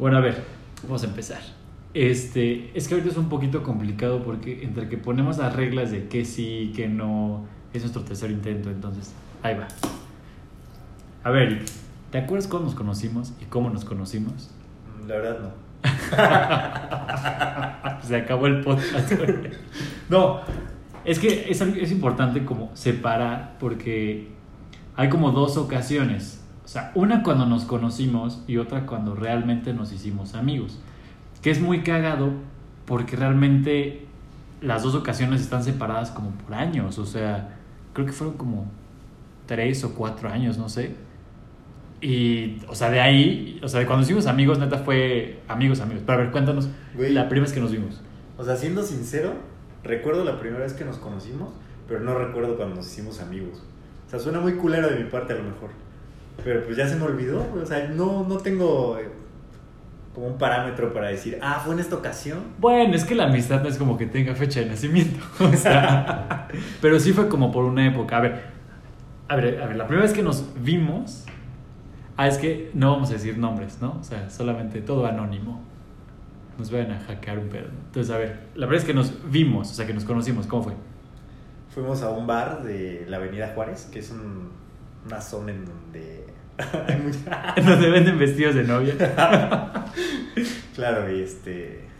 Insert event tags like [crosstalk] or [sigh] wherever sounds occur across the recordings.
Bueno, a ver, vamos a empezar. Este, es que ahorita es un poquito complicado porque entre que ponemos las reglas de que sí, que no, es nuestro tercer intento, entonces, ahí va. A ver, Eric, ¿te acuerdas cuándo nos conocimos y cómo nos conocimos? La verdad no. [laughs] Se acabó el podcast. No, es que es, es importante como separar porque hay como dos ocasiones. O sea, una cuando nos conocimos y otra cuando realmente nos hicimos amigos. Que es muy cagado porque realmente las dos ocasiones están separadas como por años. O sea, creo que fueron como tres o cuatro años, no sé. Y, o sea, de ahí, o sea, de cuando nos hicimos amigos, neta fue amigos, amigos. Pero a ver, cuéntanos Güey. la primera vez que nos vimos. O sea, siendo sincero, recuerdo la primera vez que nos conocimos, pero no recuerdo cuando nos hicimos amigos. O sea, suena muy culero de mi parte a lo mejor. Pero pues ya se me olvidó. O sea, no, no tengo eh, como un parámetro para decir, ah, fue en esta ocasión. Bueno, es que la amistad no es como que tenga fecha de nacimiento. [laughs] O sea, pero sí fue como por una época. A ver, a ver, a ver, la primera vez que nos vimos. Ah, es que no vamos a decir nombres, ¿no? O sea, solamente todo anónimo. Nos vayan a hackear un pedo. Entonces, a ver, la primera vez que nos vimos, o sea, que nos conocimos, ¿cómo fue? Fuimos a un bar de la Avenida Juárez, que es un- una zona en donde hay [laughs] mucha... En donde venden vestidos de novia. [laughs] claro, y este...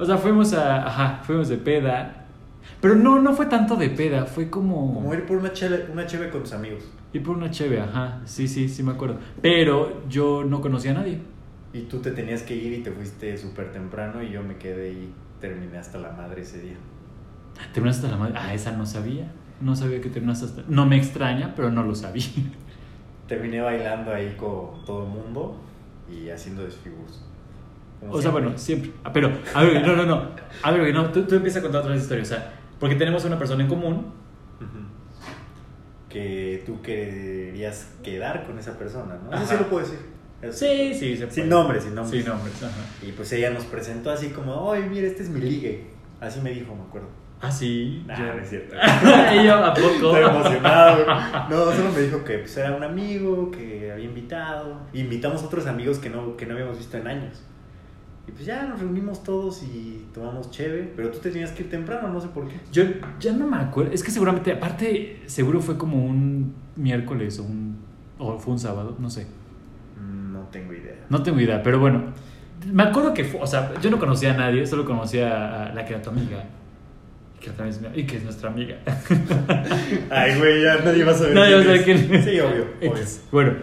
O sea, fuimos a. Ajá, fuimos de peda. Pero no, no fue tanto de peda, fue como. Como ir por una cheve, una cheve con tus amigos. Y por una cheve, ajá. Sí, sí, sí me acuerdo. Pero yo no conocía a nadie. Y tú te tenías que ir y te fuiste súper temprano y yo me quedé y terminé hasta la madre ese día. Terminaste hasta la madre. Ah, esa no sabía. No sabía que terminaste hasta. No me extraña, pero no lo sabía. Terminé bailando ahí con todo el mundo y haciendo desfiguros. Como O sea, siempre. bueno, siempre. Ah, Pero, a ver, no, no, no. A ver, no, tú, tú empiezas a contar otra historia. O sea, porque tenemos una persona en común. Que tú querías quedar con esa persona, ¿no? Eso sí lo puedo decir. Eso Sí, sí, se Sin puede. nombres, sin nombres. Sin nombres, ajá. Y pues ella nos presentó así como, oye, mira, este es mi ligue. Así me dijo, me acuerdo. Ah, sí. Nah, yo- no es cierto. [laughs] y yo, ¿a poco? Estoy emocionado. No, solo me dijo que pues, era un amigo, que había invitado. Invitamos a otros amigos que no, que no habíamos visto en años. Y pues ya nos reunimos todos y tomamos cheve. Pero tú te tenías que ir temprano, no sé por qué. Yo ya no me acuerdo. Es que seguramente, aparte, seguro fue como un miércoles o un. O fue un sábado, no sé. Mm, No tengo idea. No tengo idea, pero bueno. Me acuerdo que fue. O sea, yo no conocía a nadie, solo conocía a la que era tu amiga. Que también es mi- y que es nuestra amiga. [laughs] Ay, güey, ya nadie va a saber. Nadie va a saber es. quién es. Sí, obvio. [laughs] obvio. Bueno,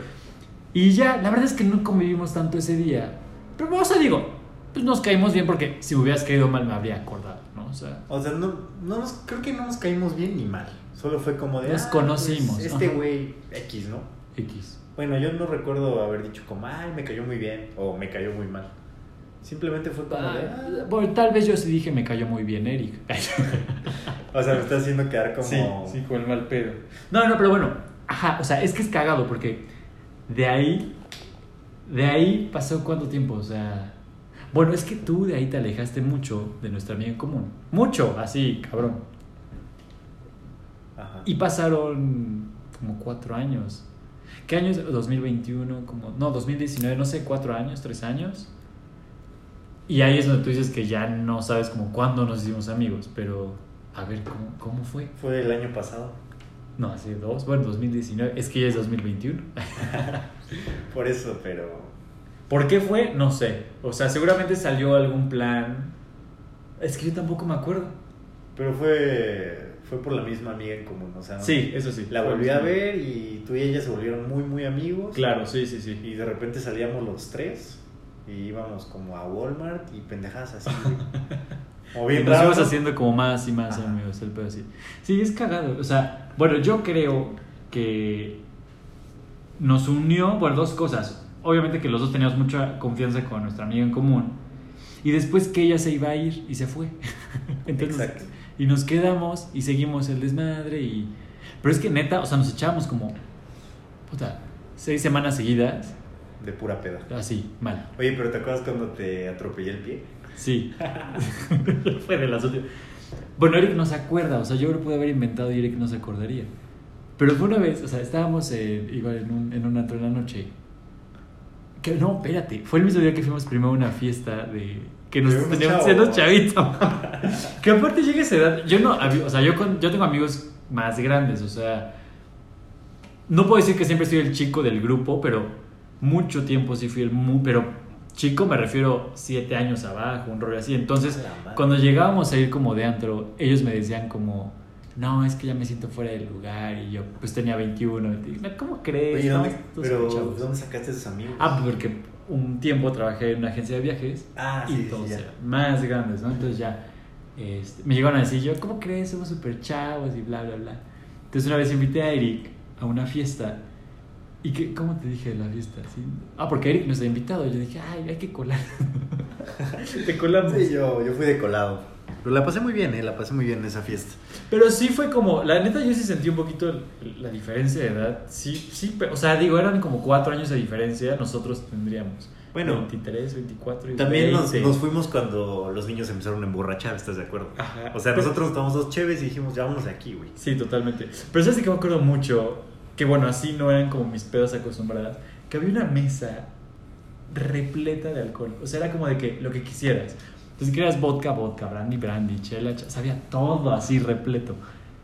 y ya, la verdad es que no convivimos tanto ese día. Pero, o sea, digo, pues nos caímos bien porque si me hubieras caído mal me habría acordado, ¿no? O sea, O sea, no, no nos, creo que no nos caímos bien ni mal. Solo fue como de. Nos ah, conocimos, pues, este güey X, ¿no? X. Bueno, yo no recuerdo haber dicho como, ay, me cayó muy bien o me cayó muy mal. Simplemente fue como de. Ah, ah. bueno, tal vez yo sí dije me cayó muy bien Eric. [laughs] O sea, me está haciendo quedar como. con el mal pedo. No, no, pero bueno, ajá, o sea, es que es cagado porque de ahí, de ahí pasó cuánto tiempo, o sea, bueno, es que tú de ahí te alejaste mucho de nuestra amiga en común, mucho, así, cabrón. Ajá. Y pasaron como cuatro años. ¿Qué año es? 2021, como, no, 2019, no sé, cuatro años, tres años. Y ahí es donde tú dices que ya no sabes como cuándo nos hicimos amigos, pero a ver, ¿cómo, cómo fue? Fue el año pasado. No, hace dos, bueno, 2019, es que ya es 2021. [laughs] Por eso, pero. ¿Por qué fue? No sé. O sea, seguramente salió algún plan. Es que yo tampoco me acuerdo. Pero fue. Fue por la misma amiga en común. O sea, Sí, eso sí. La volví a ver y tú y ella se volvieron muy, muy amigos. Claro, sí, sí, sí. Y de repente salíamos los tres y íbamos como a Walmart y pendejadas así. [laughs] O Y bien nos raro. íbamos haciendo como más y más Ajá. amigos, el pedo así. Sí, es cagado. O sea, bueno, yo creo que nos unió, bueno, dos cosas. Obviamente que los dos teníamos mucha confianza con nuestra amiga en común. Y después que ella se iba a ir y se fue. [laughs] Entonces, Exacto. y nos quedamos y seguimos el desmadre y... Pero es que neta, o sea, nos echábamos como... Puta, seis semanas seguidas. De pura peda. Así, mal. Oye, pero ¿te acuerdas cuando te atropellé el pie? Sí. [laughs] Fue de las últimas. Bueno, Eric no se acuerda, o sea, yo lo pude haber inventado y Eric no se acordaría. Pero fue una vez, o sea, estábamos eh, igual en un, en un antro en la noche Que, no, espérate. Fue el mismo día que fuimos primero a una fiesta de. Que nos unos teníamos siendo chavitos. [laughs] que aparte llega esa edad. Yo no. O sea, yo, con- yo tengo amigos más grandes. O sea. No puedo decir que siempre soy el chico del grupo, pero mucho tiempo sí fui el. mu- pero chico me refiero siete años abajo, un rollo así. Entonces, cuando llegábamos a ir como de antro, ellos me decían como. No, es que ya me siento fuera del lugar. Y yo, pues tenía 21. Y dije, ¿Cómo crees? Oye, ¿dónde, pero chavos". ¿dónde sacaste esos amigos? Ah, porque un tiempo trabajé en una agencia de viajes Ah, sí, y sí, eran más grandes, ¿no? Entonces ya este, me llegaron a decir yo, ¿cómo crees? Somos súper chavos y bla, bla, bla. Entonces una vez invité a Eric a una fiesta y que, ¿cómo te dije de la fiesta? Sí. Ah, porque Eric nos había invitado. Yo dije, ay, hay que colar. [laughs] te colamos. Sí, yo, yo fui de colado. Pero la pasé muy bien, ¿eh? La pasé muy bien en esa fiesta. Pero sí fue como, la neta yo sí sentí un poquito la diferencia de edad. Sí, sí, pero, o sea, digo, eran como cuatro años de diferencia, nosotros tendríamos Bueno, 23, 24 y También nos, 20. nos fuimos cuando los niños empezaron a emborrachar, ¿estás de acuerdo? Ajá. O sea, nosotros tomamos dos cheves y dijimos, ya vámonos de aquí, güey. Sí, totalmente. Pero sabes que me acuerdo mucho, que bueno, así no eran como mis pedas acostumbradas, que había una mesa repleta de alcohol. O sea, era como de que lo que quisieras. Entonces, querías vodka, vodka, brandy, brandy, chela, ch- sabía todo así repleto.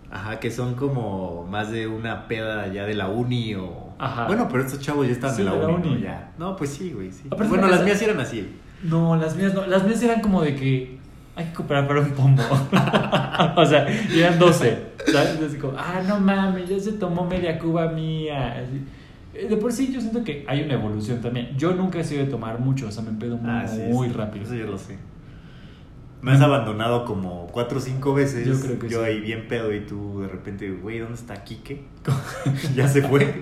Ajá, que son como más de una peda ya de la uni o... Ajá. Bueno, pero estos chavos ya estaban Sí, de la, de la uni, ¿no? Ya. No, pues sí, güey, sí. Aparte, bueno, la las mías eran así. No, las mías no. Las mías eran como de que hay que cooperar para un pombo. [laughs] o sea, y eran 12. ¿Sabes? Así como, ah, no mames, ya se tomó media cuba mía. Así. Eh, De por sí, yo siento que hay una evolución también. Yo nunca he sido de tomar mucho, o sea, me muy, Ah, sí, muy sí. rápido. Eso yo lo sé. Me has abandonado como cuatro o cinco veces. Yo creo que sí. ahí bien pedo y tú de repente, güey, ¿dónde está Quique? [laughs] ya se fue.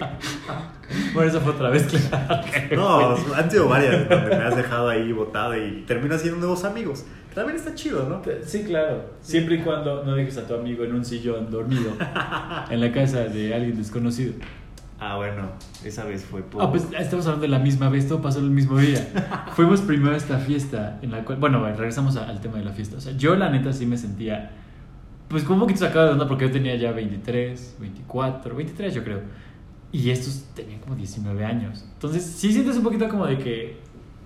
Bueno, eso fue otra vez, claro. que [laughs] No, fue. han sido varias donde me has dejado ahí botado y terminas haciendo nuevos amigos. También está chido, ¿no? Sí, claro. Siempre y cuando no dejes a tu amigo en un sillón dormido en la casa de alguien desconocido. Ah, bueno, esa vez fue por... Ah, pues estamos hablando de la misma vez, todo pasó el mismo día. [laughs] Fuimos primero a esta fiesta en la cual, bueno, regresamos a- al tema de la fiesta. O sea, yo la neta sí me sentía, pues como un poquito sacado de onda porque yo tenía ya 23, 24, 23 yo creo. Y estos tenían como 19 años. Entonces sí sientes un poquito como de que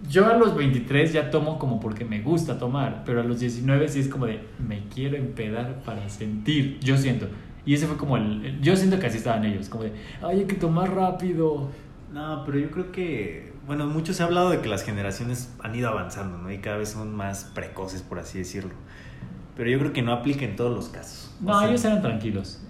yo a los 23 ya tomo como porque me gusta tomar, pero a los 19 sí es como de me quiero empedar para sentir, yo siento. Y ese fue como el, yo siento que así estaban ellos, como de, ay, hay que tomar rápido. No, pero yo creo que, bueno, mucho se ha hablado de que las generaciones han ido avanzando, ¿no? Y cada vez son más precoces, por así decirlo. Pero yo creo que no aplica en todos los casos. O No, sea, ellos eran tranquilos.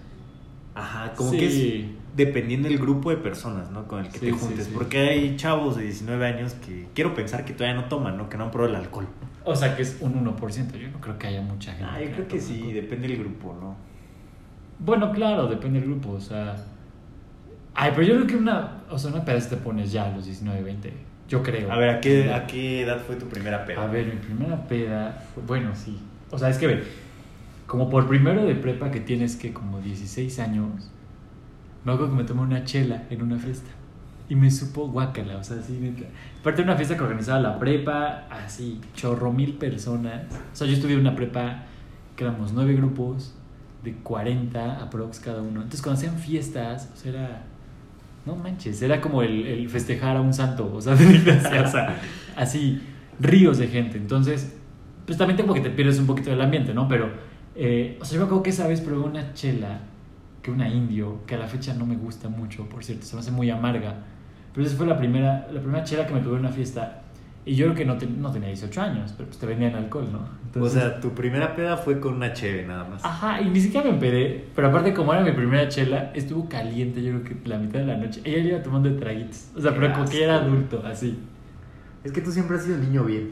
Ajá, como Sí. que es dependiendo del grupo de personas, ¿no? Con el que Sí, te juntes. sí. Porque hay chavos de 19 años que quiero pensar que todavía no toman, ¿no? Que no han probado el alcohol. O sea, que es un 1%. Yo no creo que haya mucha gente. Ah, yo creo que sí, depende del grupo, ¿no? Bueno, claro, depende del grupo. O sea. Ay, pero yo creo que una. O sea, una peda te pones ya a los 19, 20. Yo creo. A ver, ¿a qué, ¿a qué edad fue tu primera peda? A ver, mi primera peda. fue- Bueno, sí. O sea, es que, ve, como por primero de prepa que tienes que como 16 años, me acuerdo que me tomé una chela en una fiesta. Y me supo guácala, o sea, así. neta. Aparte de una fiesta que organizaba la prepa, así, chorro mil personas. O sea, yo estuve en una prepa que éramos nueve grupos de 40 aprox cada uno. Entonces, cuando hacían fiestas, o sea, era. No manches, era como el, el festejar a un santo, o sea, [laughs] o sea, así, ríos de gente. Entonces, pues también como que te pierdes un poquito del ambiente, ¿no? Pero, eh, o sea, yo me acuerdo que esa vez probé una chela, que una indio, que a la fecha no me gusta mucho, por cierto, se me hace muy amarga. Pero esa fue la primera, la primera chela que me tuve en una fiesta. Y yo creo que no, te- no tenía 18 años, pero pues te vendían alcohol, ¿no? o sea, tu primera peda fue con una cheve nada más. Ajá, y ni siquiera me empedé, pero aparte como era mi primera chela, estuvo caliente yo creo que la mitad de la noche. Ella iba tomando traguitos, o sea, pero como que era adulto, así. Es que tú siempre has sido niño bien,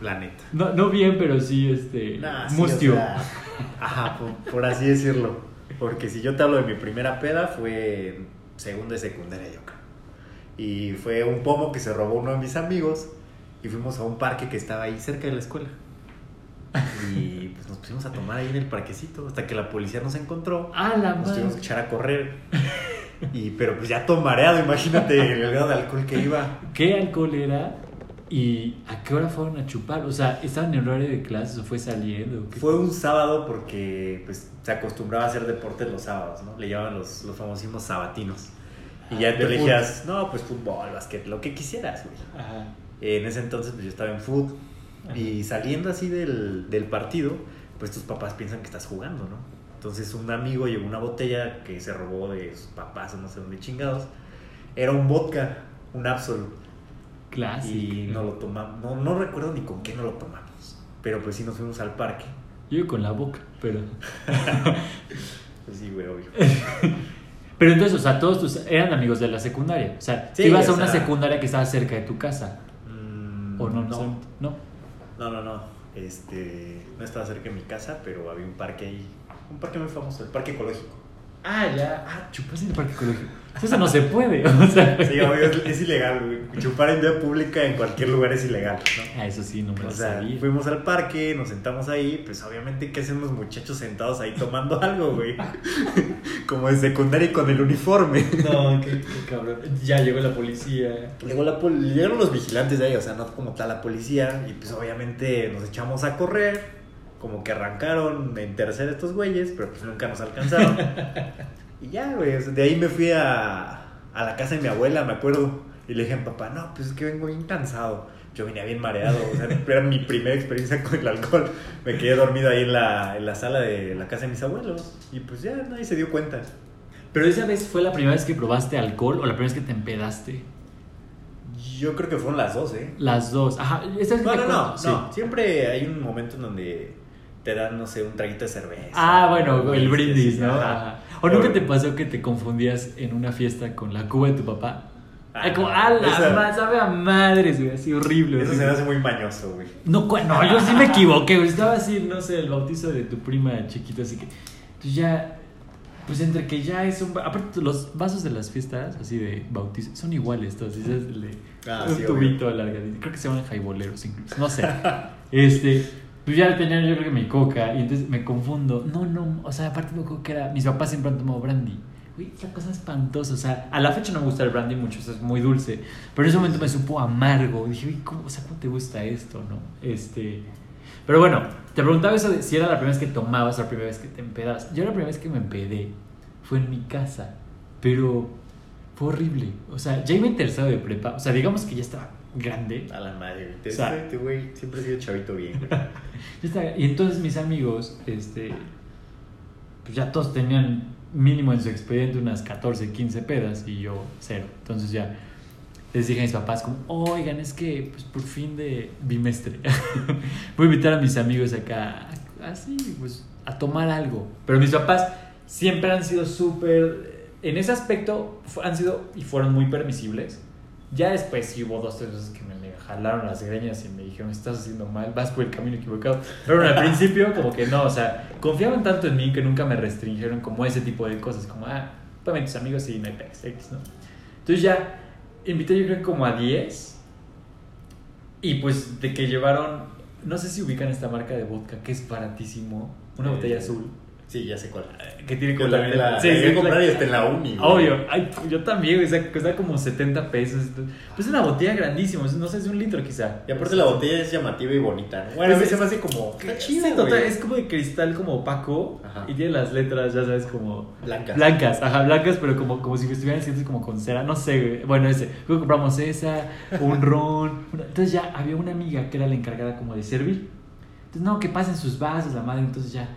la neta. No, no bien, pero sí, este, Nah, sí, mustio. o sea, ajá, por, por así decirlo. Porque si yo te hablo de mi primera peda, fue en segundo de secundaria, yo creo. Y fue un pomo que se robó uno de mis amigos. Y fuimos a un parque que estaba ahí cerca de la escuela. Y pues nos pusimos a tomar ahí en el parquecito hasta que la policía nos encontró. Ah, la Nos tuvimos que echar a correr. Y, pero pues ya todo mareado, imagínate el grado de alcohol que iba. ¿Qué alcohol era? ¿Y a qué hora fueron a chupar? O sea, ¿estaban en el horario de clases o fue saliendo? Fue un sábado porque pues, se acostumbraba a hacer deporte los sábados, ¿no? Le llamaban los, los famosísimos sabatinos. Y ya De te elegías, no, pues fútbol, básquet, lo que quisieras, güey. Ajá. En ese entonces pues yo estaba en fútbol y saliendo así del, del partido, pues tus papás piensan que estás jugando, ¿no? Entonces un amigo llevó una botella que se robó de sus papás o no sé dónde chingados. Era un vodka, un Absolut. Clásico. Y no lo tomamos, no, no recuerdo ni con qué no lo tomamos. Pero pues sí nos fuimos al parque. Yo con la boca, pero. [laughs] Pues sí, güey, obvio. [laughs] Pero entonces, o sea, todos tus eran amigos de la secundaria. O sea, Sí, ibas a una sea- secundaria que estaba cerca de tu casa. ¿O no? No? No. no, no, no. Este, no estaba cerca de mi casa, pero había un parque ahí. Un parque muy famoso, el parque ecológico. Ah, ya. Ah, chupas en el parque ecológico. Eso no se puede. O sea, Sí, obvio, es, es ilegal, güey. Chupar en vía pública en cualquier lugar es ilegal, ¿no? Ah, eso sí, no me lo O sea, sabía. fuimos al parque, nos sentamos ahí, pues obviamente, ¿qué hacen los muchachos sentados ahí tomando [laughs] algo, güey? [laughs] Como de secundaria y con el uniforme. [laughs] No, qué, qué cabrón. Ya llegó la policía. Llegó la pol- llegaron los vigilantes de ahí, o sea, no como tal la policía, y pues obviamente nos echamos a correr, como que arrancaron en tercera estos güeyes, pero pues nunca nos alcanzaron. [laughs] y ya, güey, de ahí me fui a, a la casa de mi abuela, me acuerdo, y le dije a mi papá, no, pues es que vengo bien cansado. Yo venía bien mareado, o sea, era mi primera experiencia con el alcohol. Me quedé dormido ahí en la, en la sala de la casa de mis abuelos, y pues ya nadie se dio cuenta. Pero esa vez fue la primera vez que probaste alcohol o la primera vez que te empedaste. Yo creo que fueron las dos, ¿eh? Las dos. Ajá. esa vez No, no, acuerdo. no, Sí. no. Siempre hay un momento en donde te dan, no sé, un traguito de cerveza. Ah, bueno, el brindis, ¿no? ajá. ¿O nunca te pasó que te confundías en una fiesta con la cuba de tu papá? Ah, Ay, como, no, ah, la esa- sabe a madres, güey, así horrible. Eso se me hace muy mañoso, güey. No, no, yo sí me equivoqué, güey. Estaba así, no sé, el bautizo de tu prima chiquita, así que. Pues ya. Pues entre que ya es un. Aparte, los vasos de las fiestas, así de bautizo, son iguales todos. Es Ah, un sí, tubito alargadito. Creo que se llaman jaiboleros incluso. No sé. [laughs] este. Pues ya tenía yo creo que mi coca y entonces me confundo. No, no, o sea, aparte me acuerdo que era. Mis papás siempre han tomado brandy. Güey, esa cosa espantosa. O sea, a la fecha no me gusta el brandy mucho, o sea, es muy dulce. Pero en ese momento me supo amargo. Dije, uy, ¿cómo, o sea, ¿cómo te gusta esto, no? Este. Pero bueno, te preguntaba eso de si era la primera vez que tomabas o la primera vez que te empedabas. Yo la primera vez que me empedé fue en mi casa. Pero fue horrible. O sea, ya iba en de prepa. O sea, digamos que ya estaba grande. A la madre, O sea- este güey siempre ha sido chavito bien, [laughs] y entonces mis amigos, este, pues ya todos tenían mínimo en su expediente unas 14, 15 pedas y yo cero. Entonces ya les dije a mis papás como, oigan, es que pues por fin de bimestre [laughs] voy a invitar a mis amigos acá, así, pues a tomar algo. Pero mis papás siempre han sido súper, en ese aspecto han sido y fueron muy permisibles. Ya después sí hubo dos, tres veces que me le jalaron las greñas y me dijeron, estás haciendo mal, vas por el camino equivocado. Pero al principio como que no, o sea, confiaban tanto en mí que nunca me restringieron como ese tipo de cosas, como, ah, para tus amigos y no hay pex, ¿no? Entonces ya invité yo creo como a 10 y pues de que llevaron, no sé si ubican esta marca de vodka que es baratísimo, una Eh, botella azul, Sí, ya sé cuál. que tiene como la, la, Sí, la sí, comprar y está en la uni. Obvio, Ay, yo también, güey, o sea, cuesta como 70 pesos. Pues es una botella grandísima, no sé, es un litro quizá. Y aparte la botella es llamativa y bonita, ¿no? Bueno, a mí Pues se me hace como... Está chido, total, es como de cristal como opaco Ajá. y tiene las letras, ya sabes, como Blancas. blancas, ajá, blancas, pero como, como si estuvieran escritas como con cera, no sé, güey. Bueno, ese, luego compramos esa, un ron, entonces ya había una amiga que era la encargada como de servir. Entonces, no, que pasen sus vasos, la madre, entonces ya,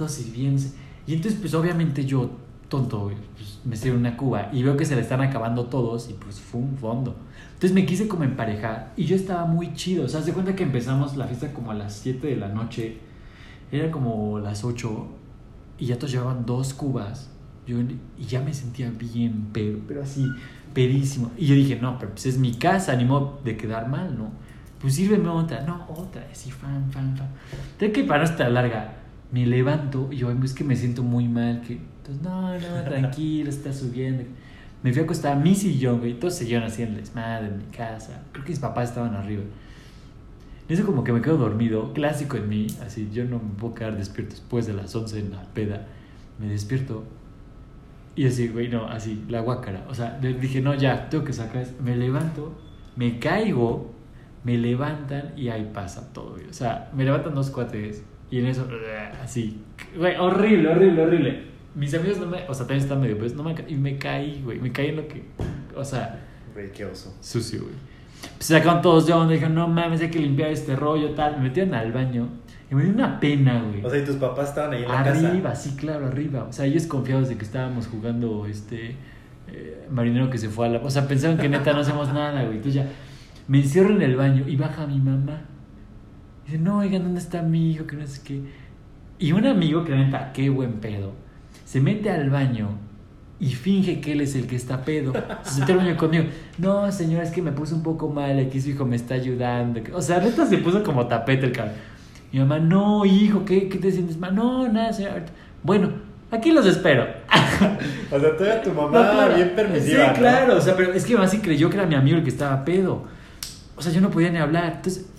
todos sirviéndose. Y entonces, pues obviamente yo, tonto, pues, me sirvo una cuba y veo que se le están acabando todos y pues fue un fondo. Entonces me quise como emparejar y yo estaba muy chido. O sea, se cuenta que empezamos la fiesta como a las 7 de la noche, era como las 8 y ya todos llevaban dos cubas. Yo, y ya me sentía bien, pero, pero así, pedísimo. Y yo dije, no, pero pues es mi casa, ni modo de quedar mal, ¿no? Pues sírveme otra, no, otra, así, fan, fan, fan. Entonces que para no estar larga, me levanto y yo, es que me siento muy mal, que, entonces, no, no, [laughs] tranquilo, está subiendo. Me fui a acostar a mi sillón, güey, todos siguieron así en el desmadre en mi casa. Creo que mis papás estaban arriba. En eso como que me quedo dormido, clásico en mí, así, yo no me puedo quedar despierto después de las 11 en la peda. Me despierto y así, güey, no, así, la guácara. O sea, dije, no, ya, tengo que sacar. Me levanto, me caigo, me levantan y ahí pasa todo, güey. O sea, me levantan dos cuates y en eso, así, güey, horrible, horrible, horrible. mis amigos no me, o sea, también están medio pues, no me, y me caí, güey, me caí en lo que, o sea, Güey, qué oso. sucio, güey. Pues sacaron todos de onda, dijeron, no mames, hay que limpiar este rollo, tal. Me metieron al baño y me dio una pena, güey. O sea, y tus papás estaban ahí en la casa. arriba, sí, claro, arriba. O sea, ellos confiados de que estábamos jugando este eh, marinero que se fue a la. O sea, pensaron que neta no hacemos nada, güey. Entonces ya me encierro en el baño y baja mi mamá. Dice, no, oigan, ¿dónde está mi hijo? Que no sé qué. Y un amigo que neta, qué buen pedo, se mete al baño y finge que él es el que está pedo. Se mete al baño conmigo. No, señor, es que me puse un poco mal. Aquí su hijo me está ayudando. O sea, neta se puso como tapete el cabrón. Mi mamá, no, hijo, ¿qué, qué te sientes mal? No, nada, señor. Bueno, aquí los espero. O sea, todavía tu mamá No, claro. bien permisiva. Sí, ¿no? claro. O sea, pero es que mi mamá sí creyó que era mi amigo el que estaba pedo. O sea, yo no podía ni hablar. Entonces,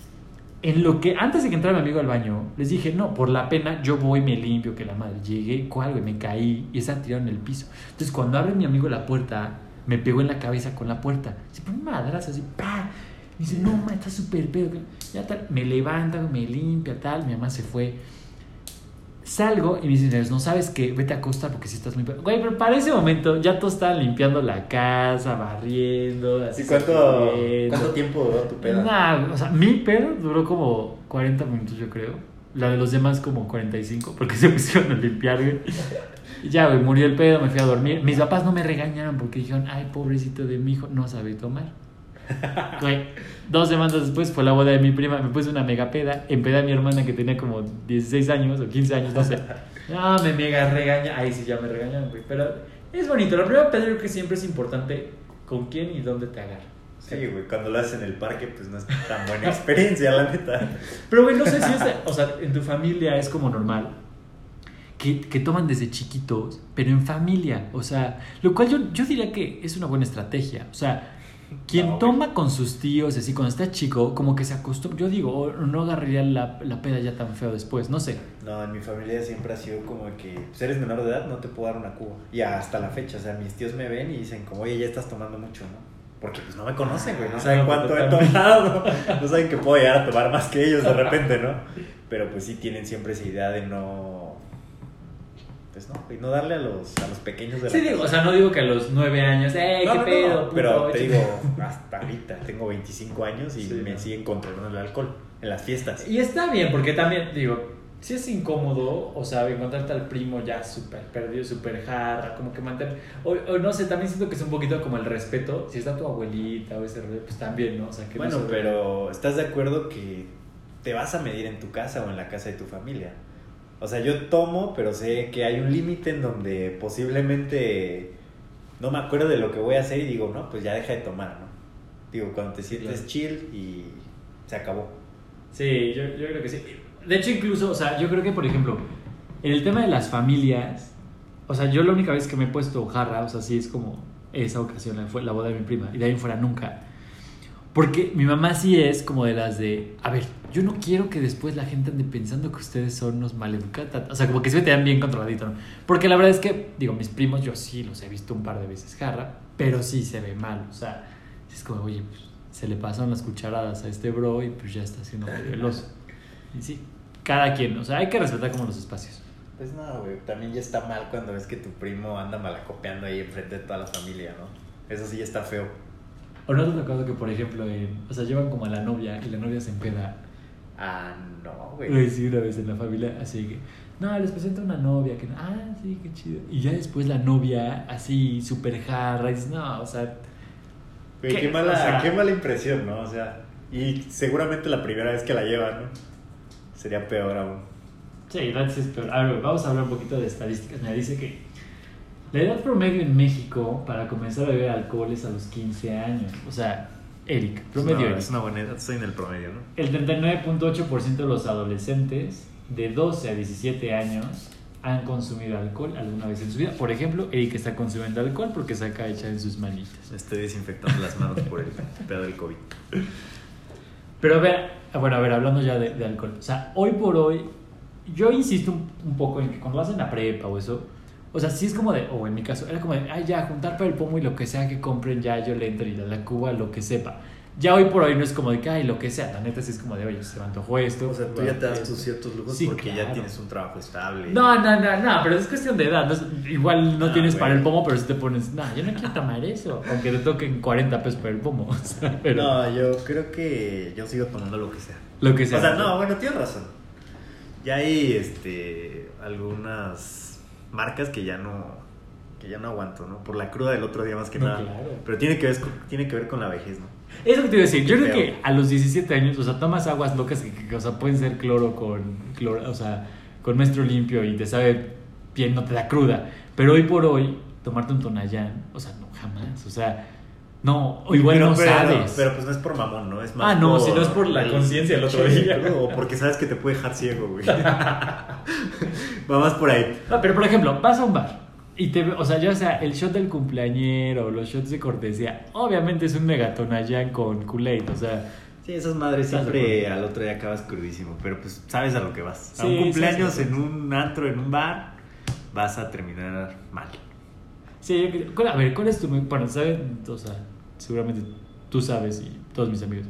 en lo que, antes de que entrara mi amigo al baño, les dije, no, por la pena, yo voy, me limpio, que la madre. Llegué, ¿cuál, güey? Me caí y estaba tirado en el piso. Entonces, cuando abre mi amigo la puerta, me pegó en la cabeza con la puerta. Se pone madrazo así, ¡pa! Me dice, no, ma, está súper pedo. Ya tal. Me levanta, me limpia, tal. Mi mamá se fue. Salgo y me dicen, no sabes qué, vete a acostar porque si estás muy pedo. Güey, pero para ese momento ya todos estaban limpiando la casa, barriendo, así. ¿Y cuánto, cuánto tiempo duró tu peda? Nah, o sea, mi pedo duró como 40 minutos, yo creo. La de los demás como 45, porque [laughs] se pusieron a limpiar, güey. Y ya, güey, murió el pedo, me fui a dormir. Mis papás no me regañaron porque dijeron, ay, pobrecito de mi hijo, no sabe tomar. Güey, dos semanas después fue la boda de mi prima, me puse una mega peda, empedé a mi hermana que tenía como 16 años o 15 años, no sé. [laughs] No, me mega regaña, ahí sí ya me regañan, güey. Pero es bonito, lo primero Pedro creo que siempre es importante con quién y dónde te agarras. Sí, güey, cuando lo haces en el parque, pues no es tan buena [laughs] experiencia, la neta. Pero, güey, no sé si es, de- o sea, en tu familia es como normal. Que, que toman desde chiquitos, pero en familia. O sea, lo cual yo, yo diría que es una buena estrategia. O sea, quien No, toma con sus tíos, así, cuando está chico, como que se acostumbra. Yo digo, oh, no agarraría la, la peda ya tan feo después, no sé. No, en mi familia siempre ha sido como que, pues eres menor de edad, no te puedo dar una cuba. Y hasta la fecha, o sea, mis tíos me ven y dicen como, oye, ya estás tomando mucho, ¿no? Porque pues no me conocen, güey, no saben No, cuánto he tomado, no saben que puedo llegar a tomar más que ellos de [laughs] repente, ¿no? Pero pues sí tienen siempre esa idea de no, pues no, güey, no darle a los, a los pequeños de la Sí, digo, o sea, no digo que a los nueve años, ¡eh, No, qué no, no, pedo! puto, pero te échate". digo, [laughs] hasta ahorita tengo 25 años y Sí, me no. siguen controlando el alcohol en las fiestas. Y está bien, porque también, digo, si es incómodo, o sea, encontrarte al primo ya súper perdido, súper jarra, como que mantener. O, o no sé, también siento que es un poquito como el respeto. Si está tu abuelita o ese rollo, pues también, ¿no? O sea, que no Bueno, se- pero ¿estás de acuerdo que te vas a medir en tu casa o en la casa de tu familia? O sea, yo tomo, pero sé que hay un límite en donde posiblemente no me acuerdo de lo que voy a hacer y digo, no, pues ya deja de tomar, ¿no? Digo, cuando te sientes claro. chill y se acabó. Sí, yo, yo creo que sí. De hecho, incluso, o sea, yo creo que, por ejemplo, en el tema de las familias, o sea, yo la única vez que me he puesto jarra, o sea, sí es como esa ocasión, fue la boda de mi prima, y de ahí en fuera nunca. Porque mi mamá sí es como de las de, a ver, yo no quiero que después la gente ande pensando que ustedes son unos maleducados. O sea, como que se te dan bien controladito, ¿no? Porque la verdad es que, digo, mis primos yo sí los he visto un par de veces jarra, pero sí se ve mal. O sea, es como, oye, pues, se le pasaron las cucharadas a este bro y pues ya está el oso. Y sí, cada quien, o sea, hay que respetar como los espacios. Pues no, güey, también ya está mal cuando ves que tu primo anda malacopeando ahí enfrente de toda la familia, ¿no? Eso sí ya está feo. ¿O no te ha tocado que, por ejemplo, en- o sea, llevan como a la novia y la novia se empeda? Ah, no, güey. Sí, una vez en la familia, así que, no, les presento una novia, que, ah, sí, qué chido. Y ya después la novia, así, súper jarra, y dices, no, o sea, Güey, ¿Qué? qué, mala, O sea- qué mala impresión, ¿no? O sea, y seguramente la primera vez que la llevan, ¿no? Sería peor aún. sí, antes es peor. A ver, vamos a hablar un poquito de estadísticas. Me dice que la edad promedio en México para comenzar a beber alcohol es a los 15 años. O sea, Eric, promedio Eric. una buena edad, estoy en el promedio, ¿no? El 39.8% de los adolescentes de 12 a 17 años han consumido alcohol alguna vez en su vida. Por ejemplo, Eric está consumiendo alcohol porque saca hecha en sus manitas. Estoy desinfectando las manos por el pedo del COVID. Pero a ver, bueno, a ver, hablando ya de, de alcohol. O sea, hoy por hoy, yo insisto un, un poco en que cuando lo hacen la prepa o eso, o sea, sí es como de, o en mi caso, era como de, ay, ya, juntar para el pomo y lo que sea que compren, ya yo le entro y la cuba, lo que sepa. Ya hoy por hoy no es como de que, ay, lo que sea. La neta sí es como de, oye, se me antojó esto. O sea, tú ya te das tus ciertos lujos Sí, porque ya tienes un trabajo estable. No, no, no, no, pero es cuestión de edad. no igual no Ah, tienes para el pomo, pero si te pones, no, yo no quiero tomar eso. Aunque te toquen 40 pesos para el pomo. [laughs] O sea, pero No, yo creo que yo sigo tomando lo que sea. lo que sea. O sea, no, bueno, tienes razón. Ya hay este algunas marcas que ya no que ya no aguanto, ¿no? Por la cruda del otro día más que No, nada. claro. Pero tiene que ver con, tiene que ver con la vejez, ¿no? Es lo que te iba a decir. Yo creo que a los 17 años, o sea, tomas aguas locas que, que, o sea, pueden ser cloro con cloro, o sea, con maestro limpio y te sabe bien, no te da cruda. Pero hoy por hoy, tomarte un tonallán, o sea, no, jamás. O sea, no, o igual pero, no pero, sabes. pero pues no es por mamón, ¿no? Es más Ah, no, si no es por la conciencia del otro día. O porque sabes que te puede dejar ciego, güey. [laughs] Va más por ahí. No, pero por ejemplo, vas a un bar y te, o sea, ya sea el shot del cumpleañero, los shots de cortesía, obviamente es un megatonallán con Kool-Aid, o sea, Sí, esas madres ¿Estás de siempre al otro día acabas crudísimo, pero pues sabes a lo que vas. A Sí, un cumpleaños sí, sí. en un antro, en un bar, vas a terminar mal. Sí, yo creo- ¿cuál- a ver, ¿cuál es tu... Bueno, ¿sabes? O sea, seguramente tú sabes y todos mis amigos.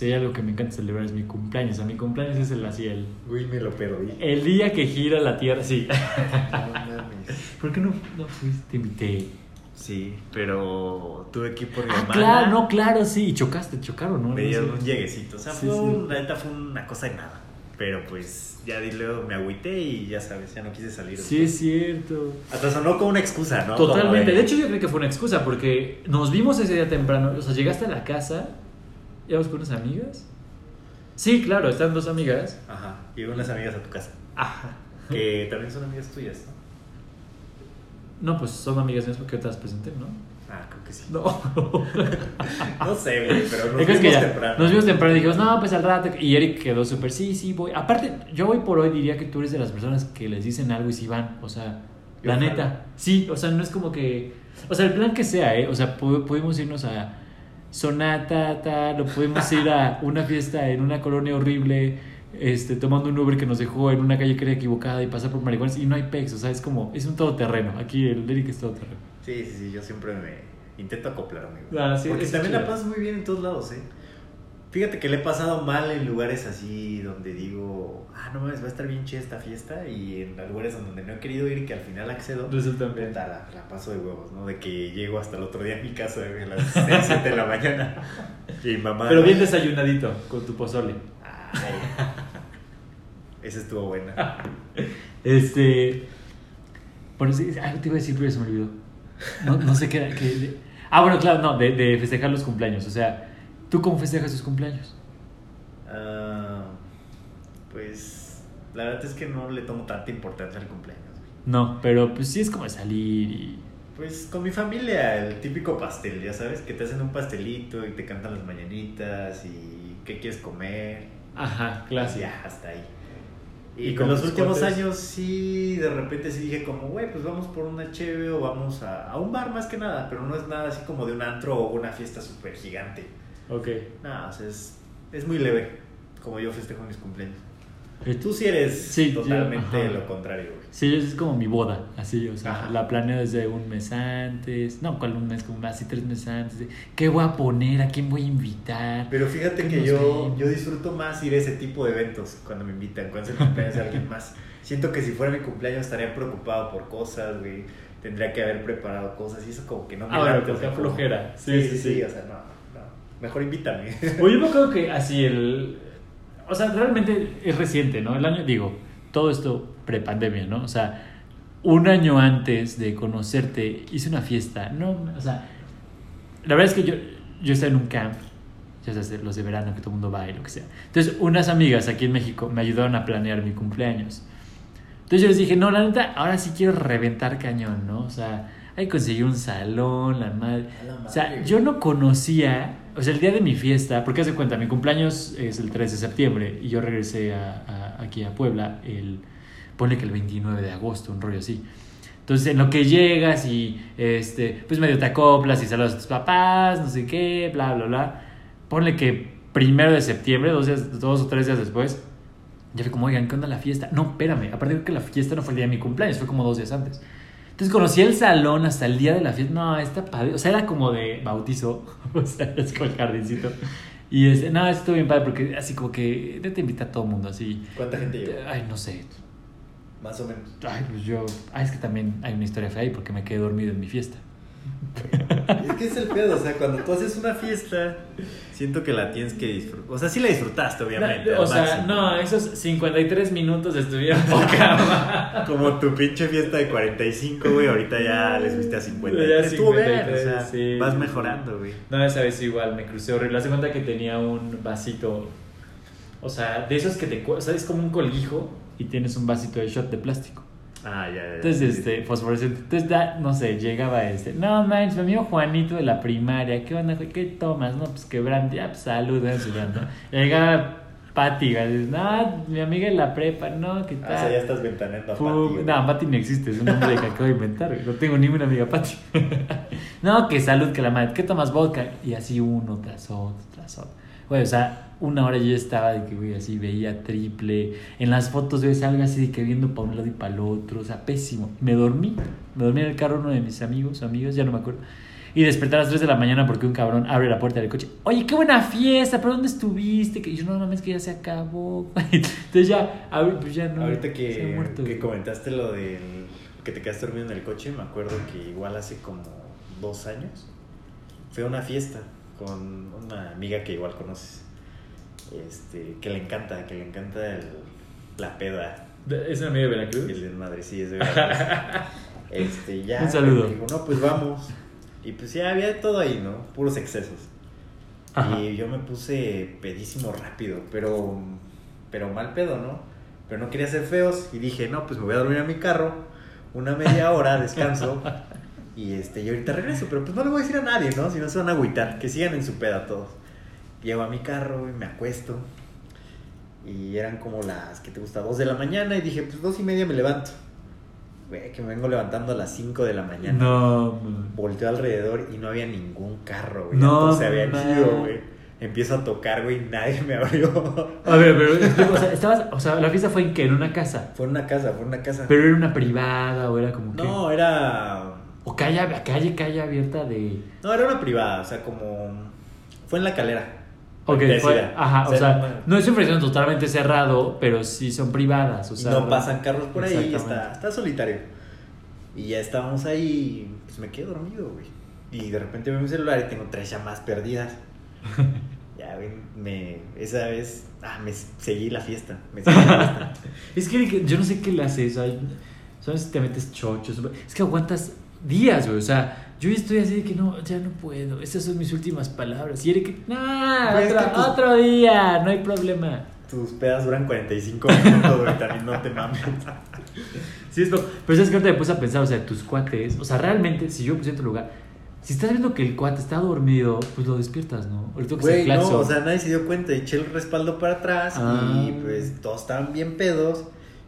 Hay algo que me encanta celebrar es mi cumpleaños. A mi cumpleaños es el así, el, Güey, me lo perdí. el día que gira la tierra. Sí. No [laughs] mames. ¿Por qué no, no fuiste? Te invité. Sí, pero tuve que ir por mi Ah, hermana. claro, no, claro, sí. Y chocaste, chocaron, ¿no? Me No dieron sé. un lleguecito. O sea, Sí, fue, sí. la neta fue una cosa de nada. Pero pues ya luego me agüité y ya sabes, ya no quise salir. Sí, es cierto. Hasta sonó como una excusa, ¿no? Totalmente. De hecho, yo creo que fue una excusa porque nos vimos ese día temprano. O sea, llegaste a la casa, íbamos con unas amigas. Sí, claro, están dos amigas. Ajá. Llegué unas amigas a tu casa. Ajá. Que [laughs] también son amigas tuyas, ¿no? No, pues son amigas mías porque yo te las presenté, ¿no? Ah, creo que sí. No. [laughs] No sé, güey, pero nos que vimos ya, temprano. Nos vimos temprano y dijimos, no, pues al rato. Y Eric quedó súper, sí, sí, voy. Aparte, yo hoy por hoy diría que tú eres de las personas que les dicen algo y sí van. O sea, Yo la neta. Sí, o sea, no es como que. O sea, el plan que sea, ¿eh? O sea, pu- pudimos irnos a Sonata, tal, o pudimos ir a una fiesta en una colonia horrible, este, tomando un Uber que nos dejó en una calle que era equivocada y pasar por marihuanas y no hay pex. O sea, es como, es un todoterreno. Aquí el Eric es todoterreno. Sí, sí, sí, yo siempre me intento acoplarme. güey. Ah, sí, Porque también la pasas muy bien en todos lados, ¿eh? Fíjate que le he pasado mal en lugares así donde digo, ah, no mames, va a estar bien chida esta fiesta. Y en lugares donde no he querido ir y que al final accedo, Resulta bien. la, la paso de huevos, ¿no? De que llego hasta el otro día a mi casa a las 6, 7 de la mañana. [laughs] Y mamá. Pero bien desayunadito, con tu pozole. Ay, esa estuvo buena. [laughs] Este. Bueno, sí, algo te iba a decir, pero ya se me olvidó. No, no sé qué qué- ah, bueno, claro, no, de, de festejar los cumpleaños. O sea, ¿tú cómo festejas tus cumpleaños? Ah, pues la verdad es que no le tomo tanta importancia al cumpleaños. güey. No, pero pues sí es como salir y. Pues con mi familia, el típico pastel, ya sabes, que te hacen un pastelito y te cantan las mañanitas y qué quieres comer. Ajá, clásico. Ya, hasta ahí. ¿Y Y con los últimos cuates? años sí, de repente sí dije como, güey, pues vamos por una cheve o vamos a, a un bar más que nada, pero no es nada así como de un antro o una fiesta súper gigante. Ok. Nada, o sea, es, es muy leve como yo festejo mis cumpleaños. Eh, Tú sí eres Sí, yo- totalmente ajá. lo contrario, güey. Sí, es como mi boda, así, o sea, Ajá. la planeo desde un mes antes, no, ¿cuál un mes? Como así tres meses antes, de, ¿qué voy a poner? ¿A quién voy a invitar? Pero fíjate ¿Qué que yo, yo disfruto más ir a ese tipo de eventos cuando me invitan, cuando es el cumpleaños de alguien más. Siento que si fuera mi cumpleaños estaría preocupado por cosas, güey. Tendría que haber preparado cosas y eso como que no me Ah, bueno, late, o sea, sea como- flojera. Sí, sí, sí, o sea, no. Mejor invítame. [laughs] Oye, yo me acuerdo que así el... O sea, realmente es reciente, ¿no? El año, digo, todo esto prepandemia, ¿no? O sea, un año antes de conocerte hice una fiesta. No, o sea, la verdad es que yo, yo estaba en un camp, ya sabes, los de verano, que todo el mundo va y lo que sea. Entonces, unas amigas aquí en México me ayudaron a planear mi cumpleaños. Entonces yo les dije, no, la neta, ahora sí quiero reventar cañón, ¿no? O sea, hay que conseguir un salón, la madre. A la O sea, madre, yo no conocía, o sea, el día de mi fiesta, porque hace cuenta, mi cumpleaños es el 3 de septiembre y yo regresé a, aquí a Puebla el, ponle que el 29 de agosto, un rollo así. Entonces, en lo que llegas y, este, pues medio te acoplas y saludas a tus papás, no sé qué, bla, bla, bla. Ponle que primero de septiembre, dos, días, dos o tres días después, ya fue como, oigan, ¿qué onda la fiesta? No, espérame, aparte de que la fiesta no fue el día de mi cumpleaños, fue como dos días antes. Entonces conocí el salón hasta el día de la fiesta. No, está padre. O sea, era como de bautizo. [laughs] O sea, es como el jardincito. Y es, no, estuvo bien padre porque así como que te invita a todo el mundo así. ¿Cuánta gente llegó? Ay, no sé. Más o menos. Ay, pues yo. Ay, es que también hay una historia fea ahí porque me quedé dormido en mi fiesta. [laughs] Es que es el pedo, o sea, cuando tú haces una fiesta, siento que la tienes que disfrutar. O sea, sí la disfrutaste, obviamente. No, o sea, máximo. no, esos 53 minutos estuvieron [laughs] poca. Como tu pinche fiesta de 45, güey, ahorita ya les viste a 53. Ya Estuvo bien, 53, o sea, sí. vas mejorando, güey. No, esa vez igual me crucé horrible. Hace cuenta que tenía un vasito. O sea, de esos que te. O sea, es como un colguijo y tienes un vasito de shot de plástico. Ah, ya, ya. Entonces, este, fosforescente. Entonces, da- no sé, llegaba este. No, manches, mi amigo Juanito de la primaria. ¿Qué onda? ¿Qué tomas? No, pues quebrante. Ya, pues salud, ¿no? Sudando. Llegaba Pati, güey, no, mi amiga en la prepa, no, ¿qué tal? Ah, o sea, ya estás ventaneando a Pati. No, Pati no existe, es un nombre que acabo de inventar. No tengo ni una amiga Pati. [laughs] no, que salud, que la madre. ¿Qué tomas vodka? Y así uno tras otro, tras otro. Güey, o sea, una hora yo estaba de que, güey, así veía triple. En las fotos ves algo así de que viendo para un lado y para el otro. O sea, pésimo. Me dormí. Me dormí en el carro uno de mis amigos, amigas, ya no me acuerdo. Y desperté a las 3 de la mañana porque un cabrón abre la puerta del coche. Oye, qué buena fiesta, ¿pero dónde estuviste? Que yo no mames que ya se acabó. [laughs] Entonces ya, pues ya no. Ahorita se ha que, muerto, que güey. comentaste lo del que te quedaste dormido en el coche, me acuerdo que igual hace como dos años fue a una fiesta con una amiga que igual conoces, este, que le encanta, que le encanta el- la peda, ¿Es una amiga de Veracruz? el desmadre, sí, es de [laughs] verdad. este, ya, Un saludo. me dijo, no, pues vamos. Y pues ya había de todo ahí, ¿no? Puros excesos. Ajá. Y yo me puse pedísimo rápido, pero, pero mal pedo, ¿no? Pero no quería ser feos y dije, no, pues me voy a dormir a mi carro, una media hora, descanso, [laughs] y este, y ahorita regreso, pero pues no le voy a decir a nadie, ¿no? Si no se van a agüitar, que sigan en su peda todos. Llego a mi carro y me acuesto, y eran como las, que te gusta? Dos de la mañana, y dije, pues dos y media me levanto. Güey, que me vengo levantando a las 5 de la mañana. No, man. Volteo alrededor y no había ningún carro, güey. No, se habían man. ido, güey. Empiezo a tocar, güey, y nadie me abrió. A ver, pero, [laughs] este, o sea, estabas, o sea, la fiesta fue en que en una casa. Fue una casa, fue una casa. Pero era una privada o era como que. No, era. O calle, calle, calle abierta de. No, era una privada, o sea, como. Fue en la calera. Ok, fue- ajá, o sea, no- no es un fraccionamiento totalmente cerrado, pero sí son privadas, o sea. no pasan carros por ahí, está, está solitario. Y ya estábamos ahí, y, pues me quedé dormido, güey. Y de repente veo mi celular y tengo tres llamadas perdidas. [laughs] ya, güey, me, esa vez, ah, me seguí la fiesta. Me seguí la fiesta. [laughs] Es que yo no sé qué le haces, o sea, ¿sabes? Te metes chochos. Es que aguantas días, güey. O sea, yo ya estoy así de que no, ya no puedo. Esas son mis últimas palabras. Y Eric, que, nah, Güey, es otro, tus- otro día, no hay problema. Tus pedas duran 45 minutos, güey, también no te mames. Sí, es lo- Pero sabes que ahorita me puse a pensar, o sea, tus cuates, o sea, realmente, si yo puse en tu lugar, si estás viendo que el cuate está dormido, pues lo despiertas, ¿no? Ahorita que se Güey, no, o sea, nadie se dio cuenta. Eché el respaldo para atrás Ah. y pues todos estaban bien pedos.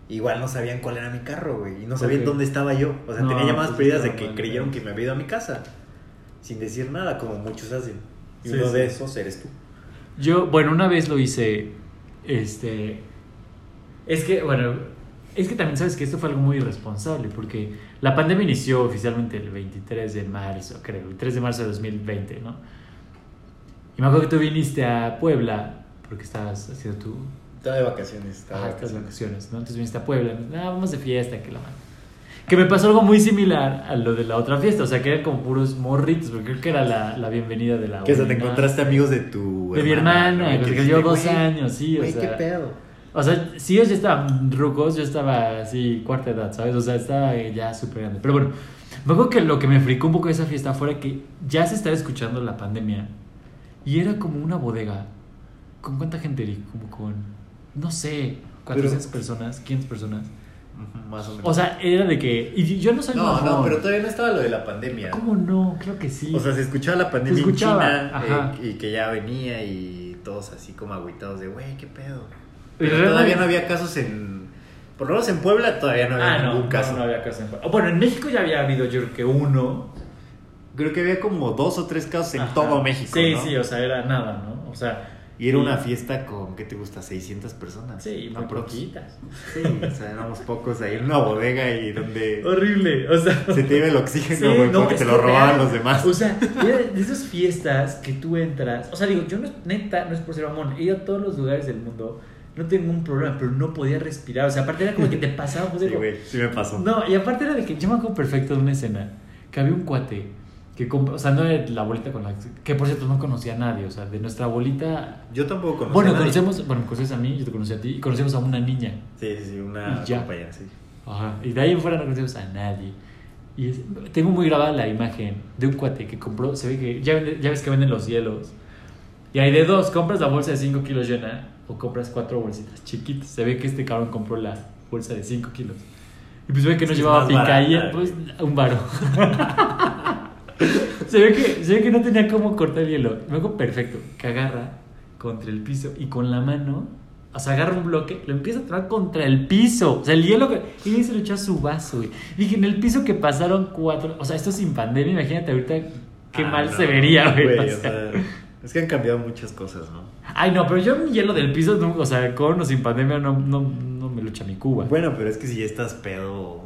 Igual no sabían cuál era mi carro, güey. Y no sabían dónde estaba yo. O sea, No, tenía llamadas pues, perdidas de que creyeron que me había ido a mi casa. Sin decir nada, como muchos hacen. Y Sí, uno sí. de esos eres tú. Yo, bueno, una vez lo hice, este, es que, bueno, es que también sabes que esto fue algo muy irresponsable, porque la pandemia inició oficialmente el 23 de marzo, creo, el 3 de marzo de 2020, ¿no? Y me acuerdo que tú viniste a Puebla, porque estabas haciendo tu, Estaba de vacaciones. Estaba ajá, de estas vacaciones. vacaciones, ¿no? Entonces viniste a Puebla, ah, vamos de fiesta, que la madre. Que me pasó algo muy similar a lo de la otra fiesta, o sea, que eran como puros morritos, porque creo que era la, la bienvenida de la Que hasta te encontraste amigos de tu de mi hermana, dijiste, yo dos "Güey, años, sí, o sea. qué pedo. O sea, si ellos ya estaban rucos, yo estaba así, cuarta edad, ¿sabes? O sea, estaba ya súper grande. Pero bueno, me acuerdo que lo que me fricó un poco de esa fiesta fuera que ya se estaba escuchando la pandemia y era como una bodega. ¿Con cuánta gente, Eric? Como con, no sé, 400 personas, 500 personas. Más o menos. O sea, era de que. Y yo no soy no, mamón. no, pero todavía no estaba lo de la pandemia. ¿Cómo no? Creo que sí. O sea, se escuchaba la pandemia escuchaba, en China eh, y que ya venía y todos así como agüitados de, güey, qué pedo. Pero Pero todavía no había casos en... Por lo menos en Puebla todavía no había ah, no, ningún caso. no, no había caso en Puebla. Bueno, en México ya había habido, yo creo que uno. Creo que había como dos o tres casos en Ajá. todo México, Sí, ¿no? sí, o sea, era nada, ¿no? O sea, Y era una fiesta con, ¿qué te gusta? 600 personas. Sí, muy poquitas. Sí, o sea, éramos pocos ahí en una bodega y donde Horrible, o sea. se te iba el oxígeno, Sí, güey, no, porque te lo robaban los demás. O sea, de esas fiestas que tú entras. O sea, digo, yo no, neta, no es por ser mamón, he ido a todos los lugares del mundo, no tengo un problema, pero no podía respirar. O sea, aparte era como que te pasaba. pues, [laughs] Sí, güey, sí me pasó. No, y aparte era de que yo me acuerdo perfecto de una escena que había un cuate que, o sea, no era la abuelita con la que por cierto no conocía a nadie, o sea, de nuestra abuelita. Yo tampoco conocía Bueno, a nadie. conocemos, bueno, me conoces a mí, yo te conocí a ti, y conocemos a una niña. Sí, sí, sí, una Y compañera, sí. Ajá. Y de ahí en fuera no conocemos a nadie. Y es- tengo muy grabada la imagen de un cuate que compró, se ve que, ya, ya ves que venden los hielos. Y hay de dos, compras la bolsa de 5 kilos llena o compras cuatro bolsitas chiquitas. Se ve que este cabrón compró la bolsa de 5 kilos. Y pues ve que no es llevaba más picaye, barata, pues un varo. [laughs] se, ve que, se ve que no tenía cómo cortar el hielo. Me hago perfecto, que agarra contra el piso y con la mano, o sea, agarra un bloque, lo empieza a traer contra el piso. O sea, el hielo que... Y se lo echó a su vaso, güey. Dije, en el piso que pasaron cuatro... O sea, esto sin pandemia, imagínate ahorita qué Ah, mal no, se vería, güey. güey, o sea. es que han cambiado muchas cosas, ¿no? Ay, no, pero yo mi hielo del piso, no, o sea, con o sin pandemia, no, no, no me lo echa mi cuba. Bueno, pero es que si ya estás pedo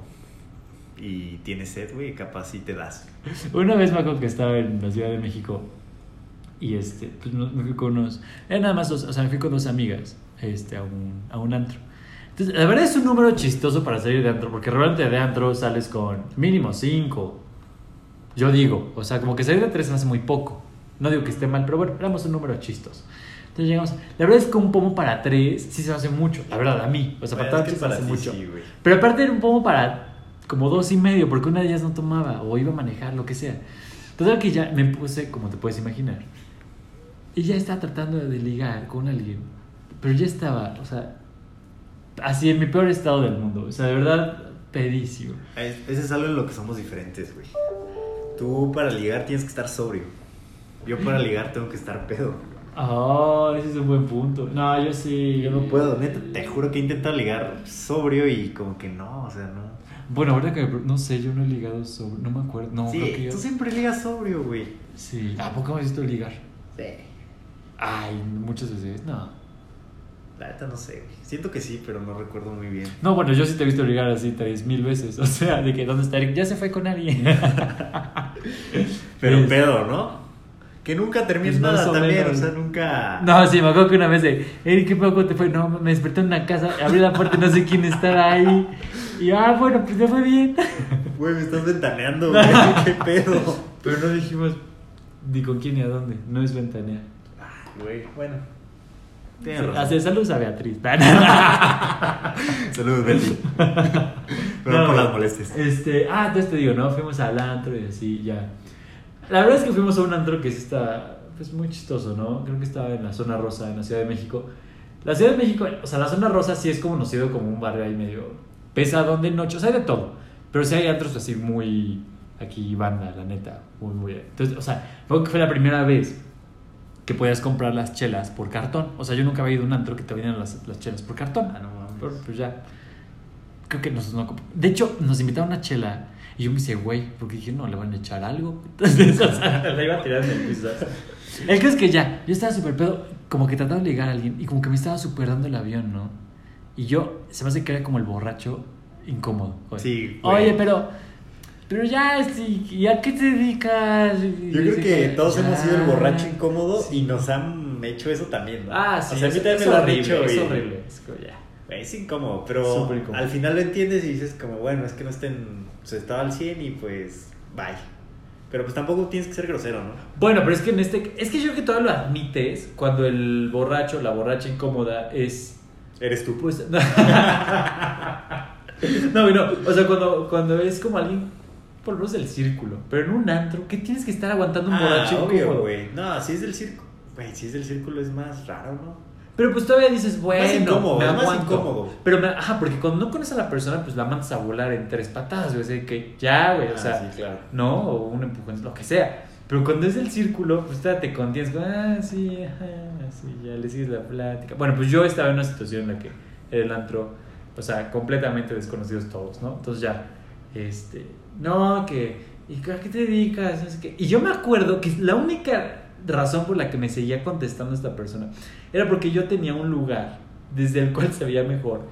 y tienes sed, güey, capaz sí te das. Una vez me acuerdo que estaba en la Ciudad de México y este, pues me fui con unos, era nada más dos, o sea, me fui con dos amigas este, a, un, a un antro. Entonces, la verdad es un número chistoso para salir de antro, porque realmente de antro sales con mínimo cinco. Yo digo, o sea, como que salir de tres se hace muy poco. No digo que esté mal, pero bueno, éramos un número chistoso. Entonces llegamos, la verdad es que un pomo para tres sí se hace mucho, la verdad, a mí. O sea, para Bueno, tanto es que se para hace ti mucho. sí. Pero aparte era un pomo para como dos y medio, porque una de ellas no tomaba o iba a manejar, lo que sea. Total que ya me puse, como te puedes imaginar. Y ya estaba tratando de ligar con alguien. Pero ya estaba, o sea, así en mi peor estado del mundo. O sea, de verdad, pedísimo. Es- Ese es algo en lo que somos diferentes, güey. Tú para ligar tienes que estar sobrio. Yo para ligar tengo que estar pedo. Ah, ese es un buen punto. No, yo sí. Yo no puedo, neta, te juro que he intentado ligar sobrio y como que no, o sea, no. Bueno, ahorita que no sé, yo no he ligado sobre. No me acuerdo. No, creo que yo. tú siempre ligas sobrio, güey. Sí. ¿A poco me has visto ligar? Sí. Ay, muchas veces. No. La neta no sé, güey. Siento que sí, pero no recuerdo muy bien. No, bueno, yo sí te he visto ligar así tres mil veces. [laughs] O sea, de que ¿dónde está Eric? Ya se fue con alguien. [laughs] Pero Es- pedo, ¿no? Que nunca termina Pues nada también, menos. o sea, nunca... No, sí, me acuerdo que una vez de, Eric, ¿qué pedo cómo te fue? No, me desperté en una casa, abrí la puerta y no sé quién estaba ahí. Y, ah, bueno, pues ya fue bien. Güey, me estás ventaneando, [laughs] güey. ¿Qué pedo? Pero no dijimos ni con quién ni a dónde. No es ventanea. Güey, bueno. Tienes razón. Hace saludos a Beatriz. [laughs] Saludos, Betty. Pero No, por las molestias. Este, ah, entonces te digo, ¿no? Fuimos al antro y así, ya. La verdad es que fuimos a un antro que sí está, pues muy chistoso, ¿no? Creo que estaba en la zona rosa, en la Ciudad de México. La Ciudad de México, o sea, la zona rosa sí es como conocido como un barrio ahí medio pesadón de noche, o sea, hay de todo. Pero sí hay antros así muy, aquí banda, la neta, muy, muy. Entonces, o sea, fue, fue la primera vez que podías comprar las chelas por cartón. O sea, yo nunca había ido a un antro que te vendían las, las chelas por cartón. Ah, no mames. Pero, pues ya. Creo que nos, no, de hecho, nos invitaron a una chela y yo me hice güey, porque dije, no, le van a echar algo. [laughs] Entonces, o sea, [laughs] la iba a tirar en el piso. El caso es que ya, yo estaba súper pedo, como que tratando de ligar a alguien y como que me estaba súper dando el avión, ¿no? Y yo, se me hace que era como el borracho incómodo. Sí, güey. Oye, pero, pero ya, sí, ¿y a qué te dedicas? Yo creo que todos ya. hemos sido el borracho incómodo Sí. y nos han hecho eso también, ¿no? Ah, sí, O sea, a mí es, también me lo han hecho. es horrible. Es como ya. Güey, Es incómodo, pero Súper incómodo. al final lo entiendes y dices como, bueno, es que no estén, pues estaba al 100 y pues, bye. Pero pues tampoco tienes que ser grosero, ¿no? Bueno, pero es que en este. Es que yo creo que todavía lo admites cuando el borracho, la borracha incómoda es. Eres tú. Pues. [laughs] no, no. O sea, cuando, cuando es como alguien. Por lo menos del círculo. Pero en un antro, ¿qué tienes que estar aguantando un Ah, borracho obvio, güey. No, si es del círculo. Güey, si es del círculo es más raro, ¿no? Pero pues todavía dices, bueno, incómodo, me es más aguanto. incómodo. Pero, me- ajá, porque cuando no conoces a la persona, pues la mandas a volar en tres patadas, güey. O sea, que ya, güey, o Ah, sea. sí, claro. ¿no? O un empujón, lo que sea. Pero cuando es el círculo, pues te contienes, ah, sí, ajá, ya le sigues la plática. Bueno, pues yo estaba en una situación en la que era el antro, o sea, completamente desconocidos todos, ¿no? Entonces ya, este, no, que, ¿y a qué te dedicas? No sé. Y yo me acuerdo que la única razón por la que me seguía contestando esta persona era porque yo tenía un lugar desde el cual se veía mejor,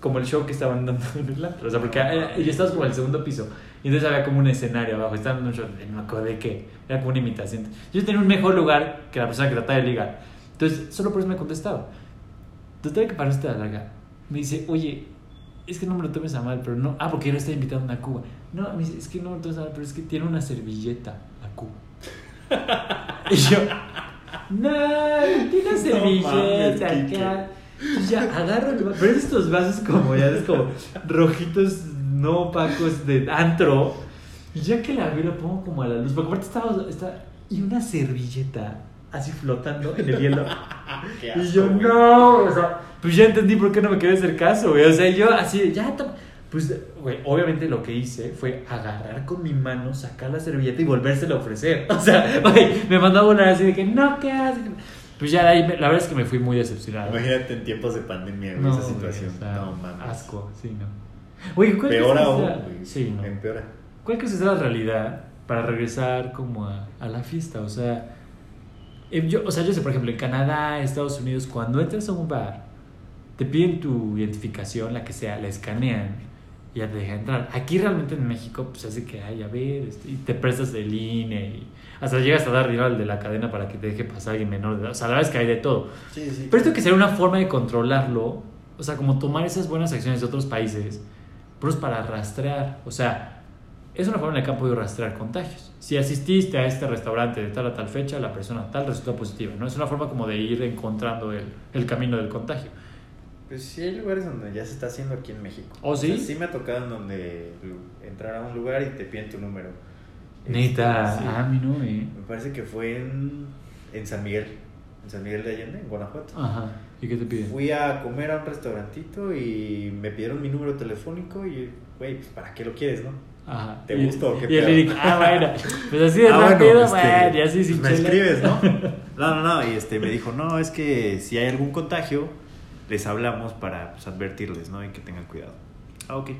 como el show que estaban dando en el antro. O sea, porque eh, yo estaba como en el segundo piso y entonces había como un escenario abajo. Estaban dando un show, no me acuerdo de qué, era como una imitación. Yo tenía un mejor lugar que la persona que trataba de ligar. Entonces, solo por eso me contestaba. Total que para esta larga, me dice, oye, es que no me lo tomes a mal, pero no. Ah, porque yo le estaba invitando a una Cuba. No, me dice, es que no me lo tomes a mal, pero es que tiene una servilleta la Cuba. [laughs] y yo, no, tiene una [laughs] servilleta mames, acá. Y ya agarro el vaso, pero es estos vasos como ya es como rojitos no opacos de antro. Y ya que la vi, lo pongo como a la luz. Porque aparte estaba, está, y una servilleta así flotando en el hielo. [laughs] Qué Y yo, güey. no, o sea, pues ya entendí por qué no me quería hacer caso, güey. O sea, yo así, ya. Pues, güey, obviamente lo que hice fue agarrar con mi mano, sacar la servilleta y volvérsela a ofrecer. [laughs] O sea, güey, me mandó a volar así de que, no, ¿qué haces? Pues ya de ahí, la verdad es que me fui muy decepcionado. Imagínate en tiempos de pandemia, güey, No, esa güey, situación. o sea, no mames. Asco, sí, no. Oye, ¿cuál Peor crees que aún, sea- güey. Sí, no. Empeora. ¿Cuál crees que sea la realidad para regresar como a, a la fiesta? O sea, eh, yo, o sea, yo sé, por ejemplo, en Canadá, Estados Unidos, cuando entras a un bar, te piden tu identificación, la que sea, la escanean y ya te dejan entrar. Aquí realmente en México, pues hace que, ay, a ver, este, y te prestas el INE y hasta llegas a dar dinero al de la cadena para que te deje pasar alguien menor de edad. O sea, la verdad es que hay de todo. Sí, sí. Pero esto que sería una forma de controlarlo, o sea, como tomar esas buenas acciones de otros países, pero es para rastrear, o sea, es una forma en la que han podido rastrear contagios. Si asististe a este restaurante de tal a tal fecha, la persona tal resultó positiva, ¿no? Es una forma como de ir encontrando el, el camino del contagio. Pues sí, hay lugares donde ya se está haciendo aquí en México. ¿Oh, O sea, sí? sí me ha tocado en donde entrar a un lugar y te piden tu número. Neta, Este, sí. ah, mi no, eh. Me parece que fue en, en San Miguel, en San Miguel de Allende, en Guanajuato. Ajá, ¿y qué te piden? Fui a comer a un restaurantito y me pidieron mi número telefónico y, güey, pues ¿para qué lo quieres, no? Ajá. ¿Te o qué Y el pedo? Eric, ah, bueno, [laughs] pues así de Ah, rápido, bueno, bueno, este, y así sin pues me escribes, ¿no? [laughs] No, no, no, y este me dijo, no, es que si hay algún contagio, les hablamos para pues, advertirles, ¿no? Y que tengan cuidado. Ah, ok.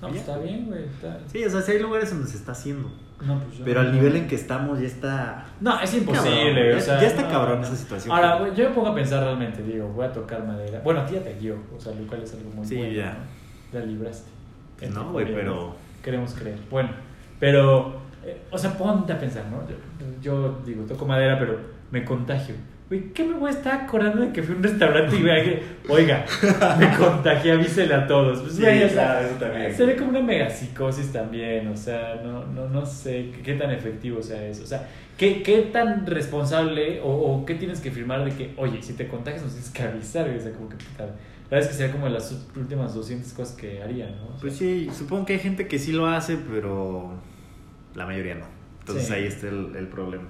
No, pues está bien, güey. está- Sí, o sea, sí hay lugares donde se está haciendo. No, pues yo Pero no- al nivel en que estamos ya está... No, es imposible, Cabrón, o ya- sea, ya está no, cabrón no. esa situación. Ahora, güey, yo me pongo a pensar realmente, digo, voy a tocar madera. Bueno, a ti ya te guió, o sea, lo cual es algo muy Sí, bueno. ya. ¿no? La libraste. Entre No, güey, pero... Queremos creer. Bueno, pero, eh, o sea, ponte a pensar, ¿no? Yo, yo digo, toco madera, pero me contagio. Güey, ¿qué me voy a estar acordando de que fui a un restaurante y vea que, oiga, me [laughs] contagié, avísele a todos? Pues, Sí, güey, claro, eso también. Se ve como una megapsicosis también, o sea, no, no, no sé qué, qué tan efectivo sea eso. O sea, ¿qué, qué tan responsable o, o qué tienes que firmar de que, oye, si te contagias nos tienes que avisar? güey? O sea, como que, puta, la verdad es que sería como de las últimas 200 cosas que haría, ¿no? O sea, Pues sí, supongo que hay gente que sí lo hace, pero la mayoría no. Entonces Sí. ahí está el, el problema.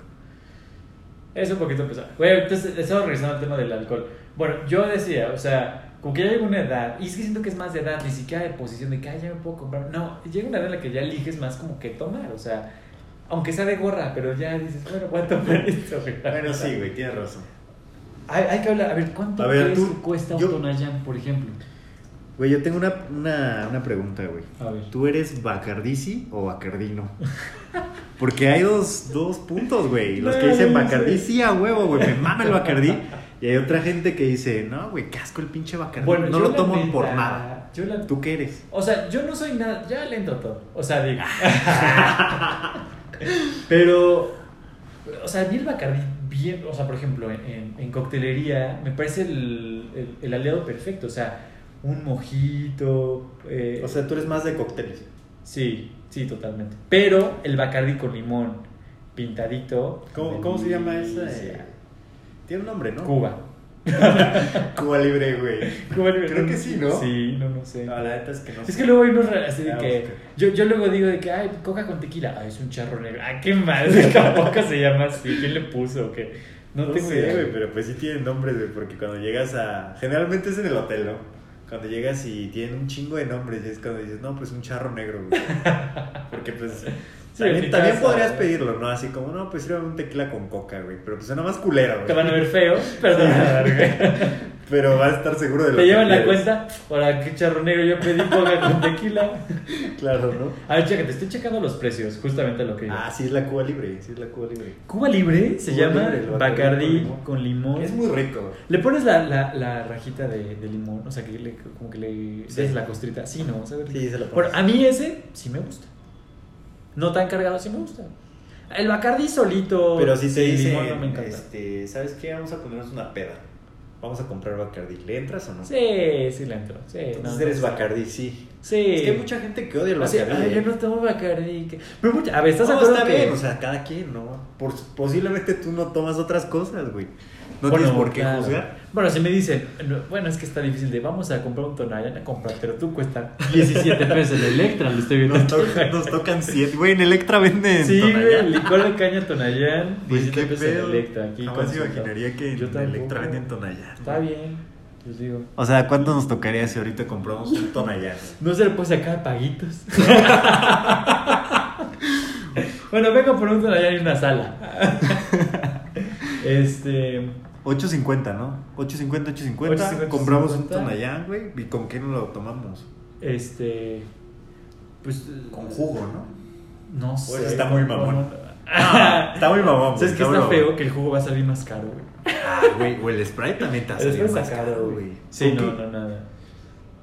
Es un poquito pesado. Güey, entonces estaba revisando el tema del alcohol. Bueno, yo decía, o sea, como que ya llega una edad, y es que siento que es más de edad, ni siquiera de posición de que, ay, ya me puedo comprar. No, llega una edad en la que ya eliges más como que tomar, o sea, aunque sea de gorra, pero ya dices, bueno, voy a tomar [laughs] esto. güey. Bueno, sí, güey, tienes razón. Hay, hay que hablar, a ver, ¿cuánto A ver, tú- cuesta yo- un Tonayán, por ejemplo? Güey, yo tengo una, una, una pregunta, güey. A ver. ¿Tú eres Bacardisi o Bacardino? [laughs] Porque hay dos, dos puntos, güey. Los que No, dicen no Bacardí, sí, a huevo, güey, me mama el Bacardí. Y hay otra gente que dice, no, güey, qué asco el pinche Bacardí. no yo lo tomo neta, por nada. Yo la... ¿Tú qué eres? O sea, yo no soy nada, ya le entro todo. O sea, digo. [laughs] Pero, o sea, a mí el Bacardí, bien, o sea, por ejemplo, en, en- en coctelería, me parece el, el, el aliado perfecto. O sea, un mojito. eh, O sea, tú eres más de cócteles. Sí, sí, totalmente. Pero el Bacardí con limón pintadito. ¿Cómo, cómo se llama esa? eh? Tiene un nombre, ¿no? Cuba. [laughs] Cuba Libre, güey. Cuba Creo que sí, ¿no? Sí, no, no sé. No, la neta es que no Es que luego hay unos así de Ah, que. Yo, yo luego digo de que, ay, coca con tequila. Ay, es un charro negro. Ay, qué mal. [laughs] Tampoco se llama así. ¿Quién le puso o qué? No, No, tengo sé, idea. güey, pero pues sí tienen nombres, güey, porque cuando llegas a... Generalmente es en el hotel, ¿no? Cuando llegas y tienen un chingo de nombres, y es cuando dices, no, pues un charro negro, güey. [laughs] Porque pues... Sí, también mi también casa, podrías pedirlo, ¿no? Así como, no, pues sírvame un tequila con coca, güey. Pero pues suena más culero, güey. Te van a ver feo, pero te van a. [laughs] Pero va a estar seguro de lo Te que llevan la cuenta. Ahora, qué charro negro, yo pedí coca con tequila. [laughs] Claro, ¿no? A ver, chécate, estoy checando los precios, justamente lo que. Ah, sí, es la Cuba Libre. Sí, es la Cuba Libre. Cuba Libre se Cuba llama Libre, Bacardí con con limón. Es muy rico. Le pones la, la, la rajita de, de limón, o sea, que le, como que le Sí. des la costrita. Sí, no, ¿sabes? Sí, se la pones. a mí ese sí me gusta. No tan cargado, sí me gusta. El Bacardí solito. Pero sin dicen, limón no me encanta. este, ¿sabes qué? Vamos a ponernos una peda. Vamos a comprar Bacardí. ¿Le entras o no? Sí, sí le entro. Sí, Entonces no, eres no, Bacardí, sí. Sí. Es que hay mucha gente que odia el Así, Bacardí. ay, ¿eh? yo no tomo Bacardí. que- Pero mucha, a ver, ¿estás de acuerdo está que- bien, o sea, cada quien, ¿no? Por, posiblemente tú no tomas otras cosas, güey. No Bueno, tienes por qué claro. juzgar. Bueno, si me dicen, no, bueno, es que está difícil de vamos a comprar un Tonayán a comprar, pero tú cuesta [laughs] 17 pesos el Electra, lo estoy viendo. Nos, to- nos tocan siete. Güey, en Electra venden. Sí, güey, licor de caña Tonayán, Güey, 17 qué pesos en pedo. Electra. Aquí Jamás imaginaría que Yo en tampoco. Electra venden Tonayán. Está bien, les digo. O sea, ¿cuánto nos tocaría si ahorita compramos un Tonayán? [laughs] No se le puede sacar paguitos. [laughs] bueno, vengo por un Tonayán y una sala. este. 8.50, ¿no? 8.50, 8.50. 8.50, Compramos 8.50. un Tonayán, güey. ¿Y con qué no lo tomamos? Este. Pues. Con jugo, ¿no? No sé. Pues está muy mamón. [laughs] Ah, Está muy mamón, [laughs] güey. ¿Sabes muy está feo? Que el jugo va a salir más caro, güey. Ah, güey, güey, el Sprite también te hace Después bien más caro, güey. Sí, ¿Con no, qué? no, nada.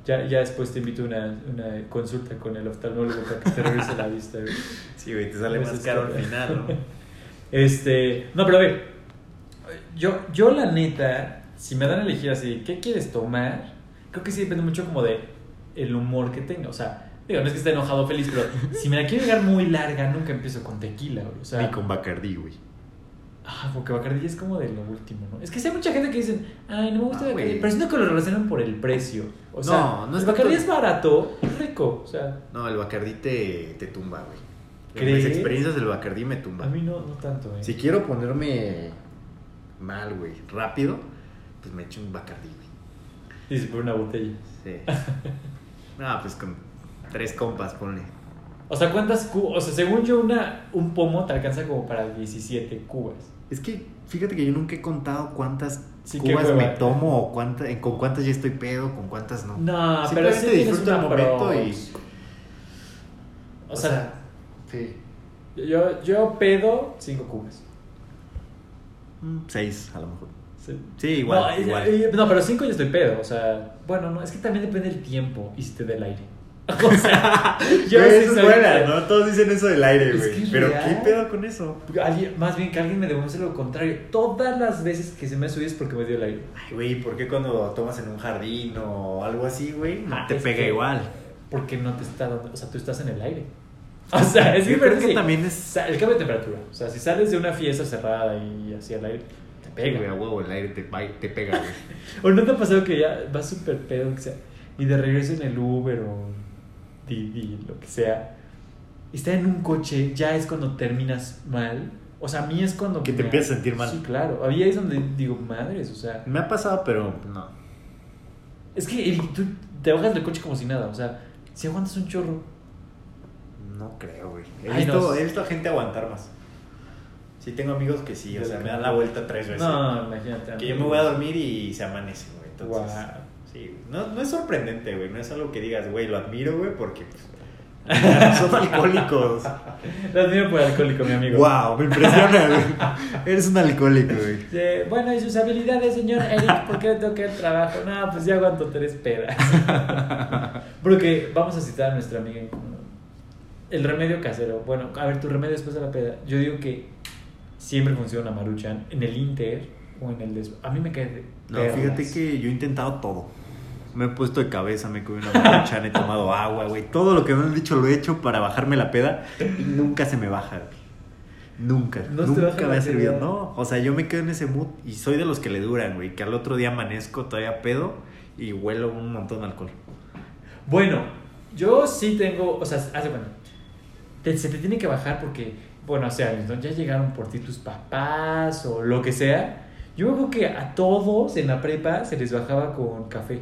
Ya, ya después te invito a una, una consulta con el oftalmólogo para que te revise la vista, güey. [laughs] Sí, güey, te sale Pues más caro al que- final, ¿no? Este. No, pero a ver. Yo, yo, la neta, si me dan a elegir así, ¿qué quieres tomar? Creo que sí depende mucho como de el humor que tenga. O sea, digo, no es que esté enojado o feliz, pero si me la quiero llegar muy larga, nunca empiezo con tequila, güey. O sea, Ni con Bacardí, güey. Ah, porque Bacardi es como de lo último, ¿no? Es que sí hay mucha gente que dicen, ay, no me gusta Ah, Bacardi. güey. Pero siento que lo relacionan por el precio. O sea, No, no es el Bacardi tanto- es barato, es rico. O sea, No, el Bacardí te, te tumba, güey. Mis experiencias del Bacardí me a tumban. mí no, no tanto, ¿eh? Si quiero ponerme mal, güey, rápido, pues me echo un Bacardí, güey. Dice por una botella. Sí. [laughs] no, pues con tres compas, ponle. O sea, ¿cuántas cubas? O sea, según yo, una, un pomo te alcanza como para 17 cubas. Es que fíjate que yo nunca he contado cuántas Sí, cubas me tomo o cuánta, con cuántas ya estoy pedo, con cuántas no. No, pero sí disfruta el momento y-. O sea, sí. yo, yo pedo 5 cubas. Mm, Seis, a lo mejor. Sí. Sí, igual, no, igual. eh, no, pero 5 ya estoy pedo. O sea, bueno, no, es que también depende del tiempo y si te da el aire. [laughs] O sea, [laughs] yo eso es buena. ¿no? Todos dicen eso del aire, Es güey. que Pero real. ¿qué pedo con eso? Alguien- más bien que alguien me demuestre lo contrario. Todas las veces que se me ha subido es porque me dio el aire. Ay, güey, ¿por qué cuando tomas en un jardín o algo así, güey, Ah, te pega que- igual? Porque no te está dando. O sea, tú estás en el aire. [laughs] O sea, es Yo que, creo que también es- O el cambio de temperatura. O sea, si sales de una fiesta cerrada y así al aire, te Pega, güey, a huevo, el aire te, te pega, güey. [laughs] ¿O no te ha pasado que ya vas súper pedo que sea, y de regreso en el Uber o Didi, lo que sea, está en un coche, ya es cuando terminas mal? O sea, a mí es cuando... Que te empiezas a sentir mal. Sí, claro. A mí ahí es donde digo, madres, o sea... Me ha pasado, pero no. Es que Eric, tú te bajas del coche como si nada, o sea, si aguantas un chorro. No creo, güey. He, Ay, visto, no. he visto a gente aguantar más. Sí, tengo amigos que sí, o sea, me dan la vuelta tres veces. No, imagínate. Que yo me voy a dormir y se amanece, güey. Entonces, sí, no, no es sorprendente, güey. No es algo que digas, güey, lo admiro, güey, porque pues, [laughs] son alcohólicos. Lo admiro por alcohólico, mi amigo. wow, me impresiona, güey. Eres un alcohólico, güey. Bueno, y sus habilidades, señor Eric, ¿por qué le toca el trabajo? No, pues ya aguanto tres pedas. [laughs] Porque vamos a citar a nuestra amiga en común. El remedio casero. Bueno, a ver, tu remedio después de la peda. Yo digo que siempre funciona Maruchan en el Inter o en el des... A mí me cae de No, perlas. fíjate que yo he intentado todo. Me he puesto de cabeza, me he comido una maruchan, he tomado agua, güey. Todo lo que me han dicho lo he hecho para bajarme la peda y nunca se me baja, güey. Nunca, No nunca me ha servido. No, o sea, yo me quedo en ese mood y soy de los que le duran, güey. Que al otro día amanezco todavía pedo y huelo un montón de alcohol. Bueno, yo sí tengo, o sea, hace bueno, te- se te tiene que bajar porque, bueno, o sea, ¿no? ya llegaron por ti tus papás o lo que sea. Yo creo que a todos en la prepa se les bajaba con café.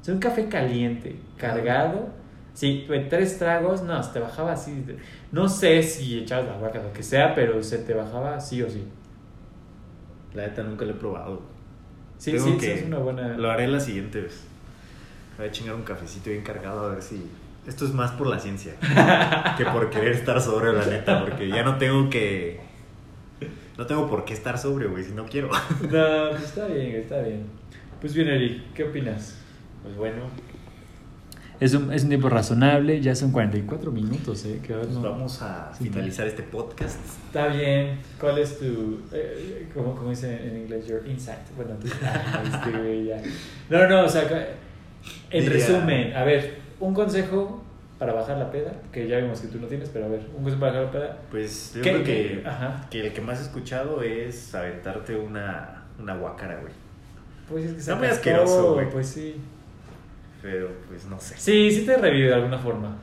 O sea, un café caliente, cargado. Sí, tres tragos, no, se te bajaba así. No sé si echabas la vaca, lo que sea, pero se te bajaba sí o sí. La neta nunca lo he probado. Sí, Tengo sí, que- es una buena. Lo haré la siguiente vez. Voy a chingar un cafecito bien cargado a ver si... Esto es más por la ciencia que por querer estar sobrio, la neta, porque ya no tengo que... No tengo por qué estar sobrio, güey, si no quiero. No, pues está bien, está bien. Pues bien, Eric, ¿qué opinas? Pues bueno, Es un, es un tiempo razonable, ya son 44 minutos, ¿eh? Que pues no- vamos a finalizar este podcast. Está bien. ¿Cuál es tu. Eh, ¿cómo, cómo dice en inglés? Your insight. Bueno, tú. [laughs] Ah, este güey ya. No, no, o sea, en Diría- resumen, a ver, un consejo para bajar la peda, que ya vimos que tú no tienes, pero a ver, un consejo para bajar la peda. Pues yo ¿Qué- creo que, el que más he escuchado es aventarte una, una guacara, güey. Pues es que se muy atascó, asqueroso, güey. Pues sí. Pero pues no sé. Sí, sí te revive de alguna forma.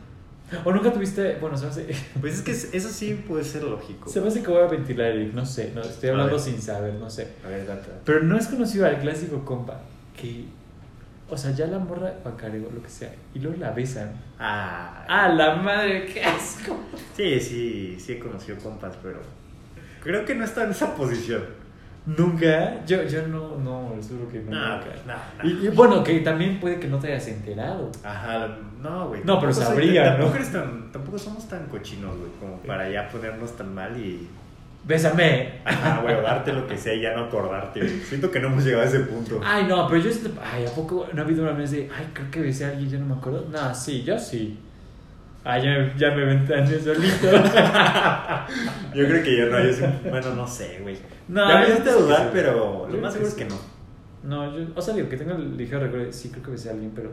O nunca tuviste. Bueno, se me hace. [laughs] Pues es que eso sí puede ser lógico. Se me hace que voy a ventilar, Eric, no sé, no, estoy hablando sin saber, no sé. A ver, date. Pero no es conocido al clásico compa que, o sea, ya la morra bancarego, lo que sea, y luego la besan. Ah, ¡Ah, la madre, qué asco! Sí, sí, sí he conocido compas, pero creo que no está en esa posición. Nunca, yo, yo no, no, les juro que no. No, nunca. no, no. Y, y bueno, que también puede que no te hayas enterado. Ajá, no, güey. No, pero tampoco soy- sabría, ¿no? tampoco, tan- tampoco somos tan cochinos, güey, como para ya ponernos tan mal y. Bésame. Ajá, güey, darte lo que sea y ya no acordarte. Siento que no hemos llegado a ese punto. Ay, no, pero yo, siento- ay, ¿a poco no ha habido una vez de, ay, creo que besé a alguien, ya no me acuerdo? No, sí, yo sí. Ay, ya, me- ya me ventaneé solito. [laughs] Yo creo que yo no, yo bueno, no sé, güey. No, ya me hiciste dudar, sí. pero lo más seguro es que no. No, yo, o sea, digo, que tengo el ligero recuerdo, sí, creo que besé a alguien, pero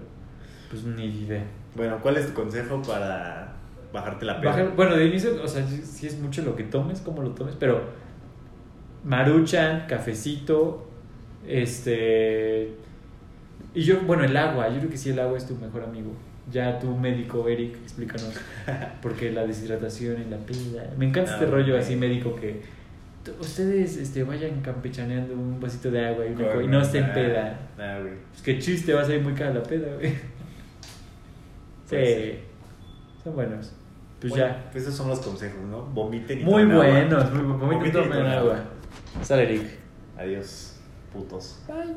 pues ni idea. Bueno, ¿cuál es tu consejo para bajarte la pena? Bajar- bueno, de inicio, o sea, sí- es mucho lo que tomes, como lo tomes, pero maruchan, cafecito, este... Y yo, bueno, el agua, yo creo que sí el agua es tu mejor amigo. Ya tu médico, Eric, explícanos. [laughs] Porque la deshidratación en la peda. Me encanta este Ah, rollo así médico que ustedes este, vayan campechaneando un vasito de agua y, una y no estén nah, peda. nah. Pues qué chiste, va a salir muy cara la peda, güey. Sí. Son buenos. Pues Bueno, ya. Pues esos son los consejos, ¿no? Vomiten y Muy tomen agua. buenos, muy buenos. Vomiten y Vomiten tomen agua. Sale, Eric. Adiós, putos. Bye.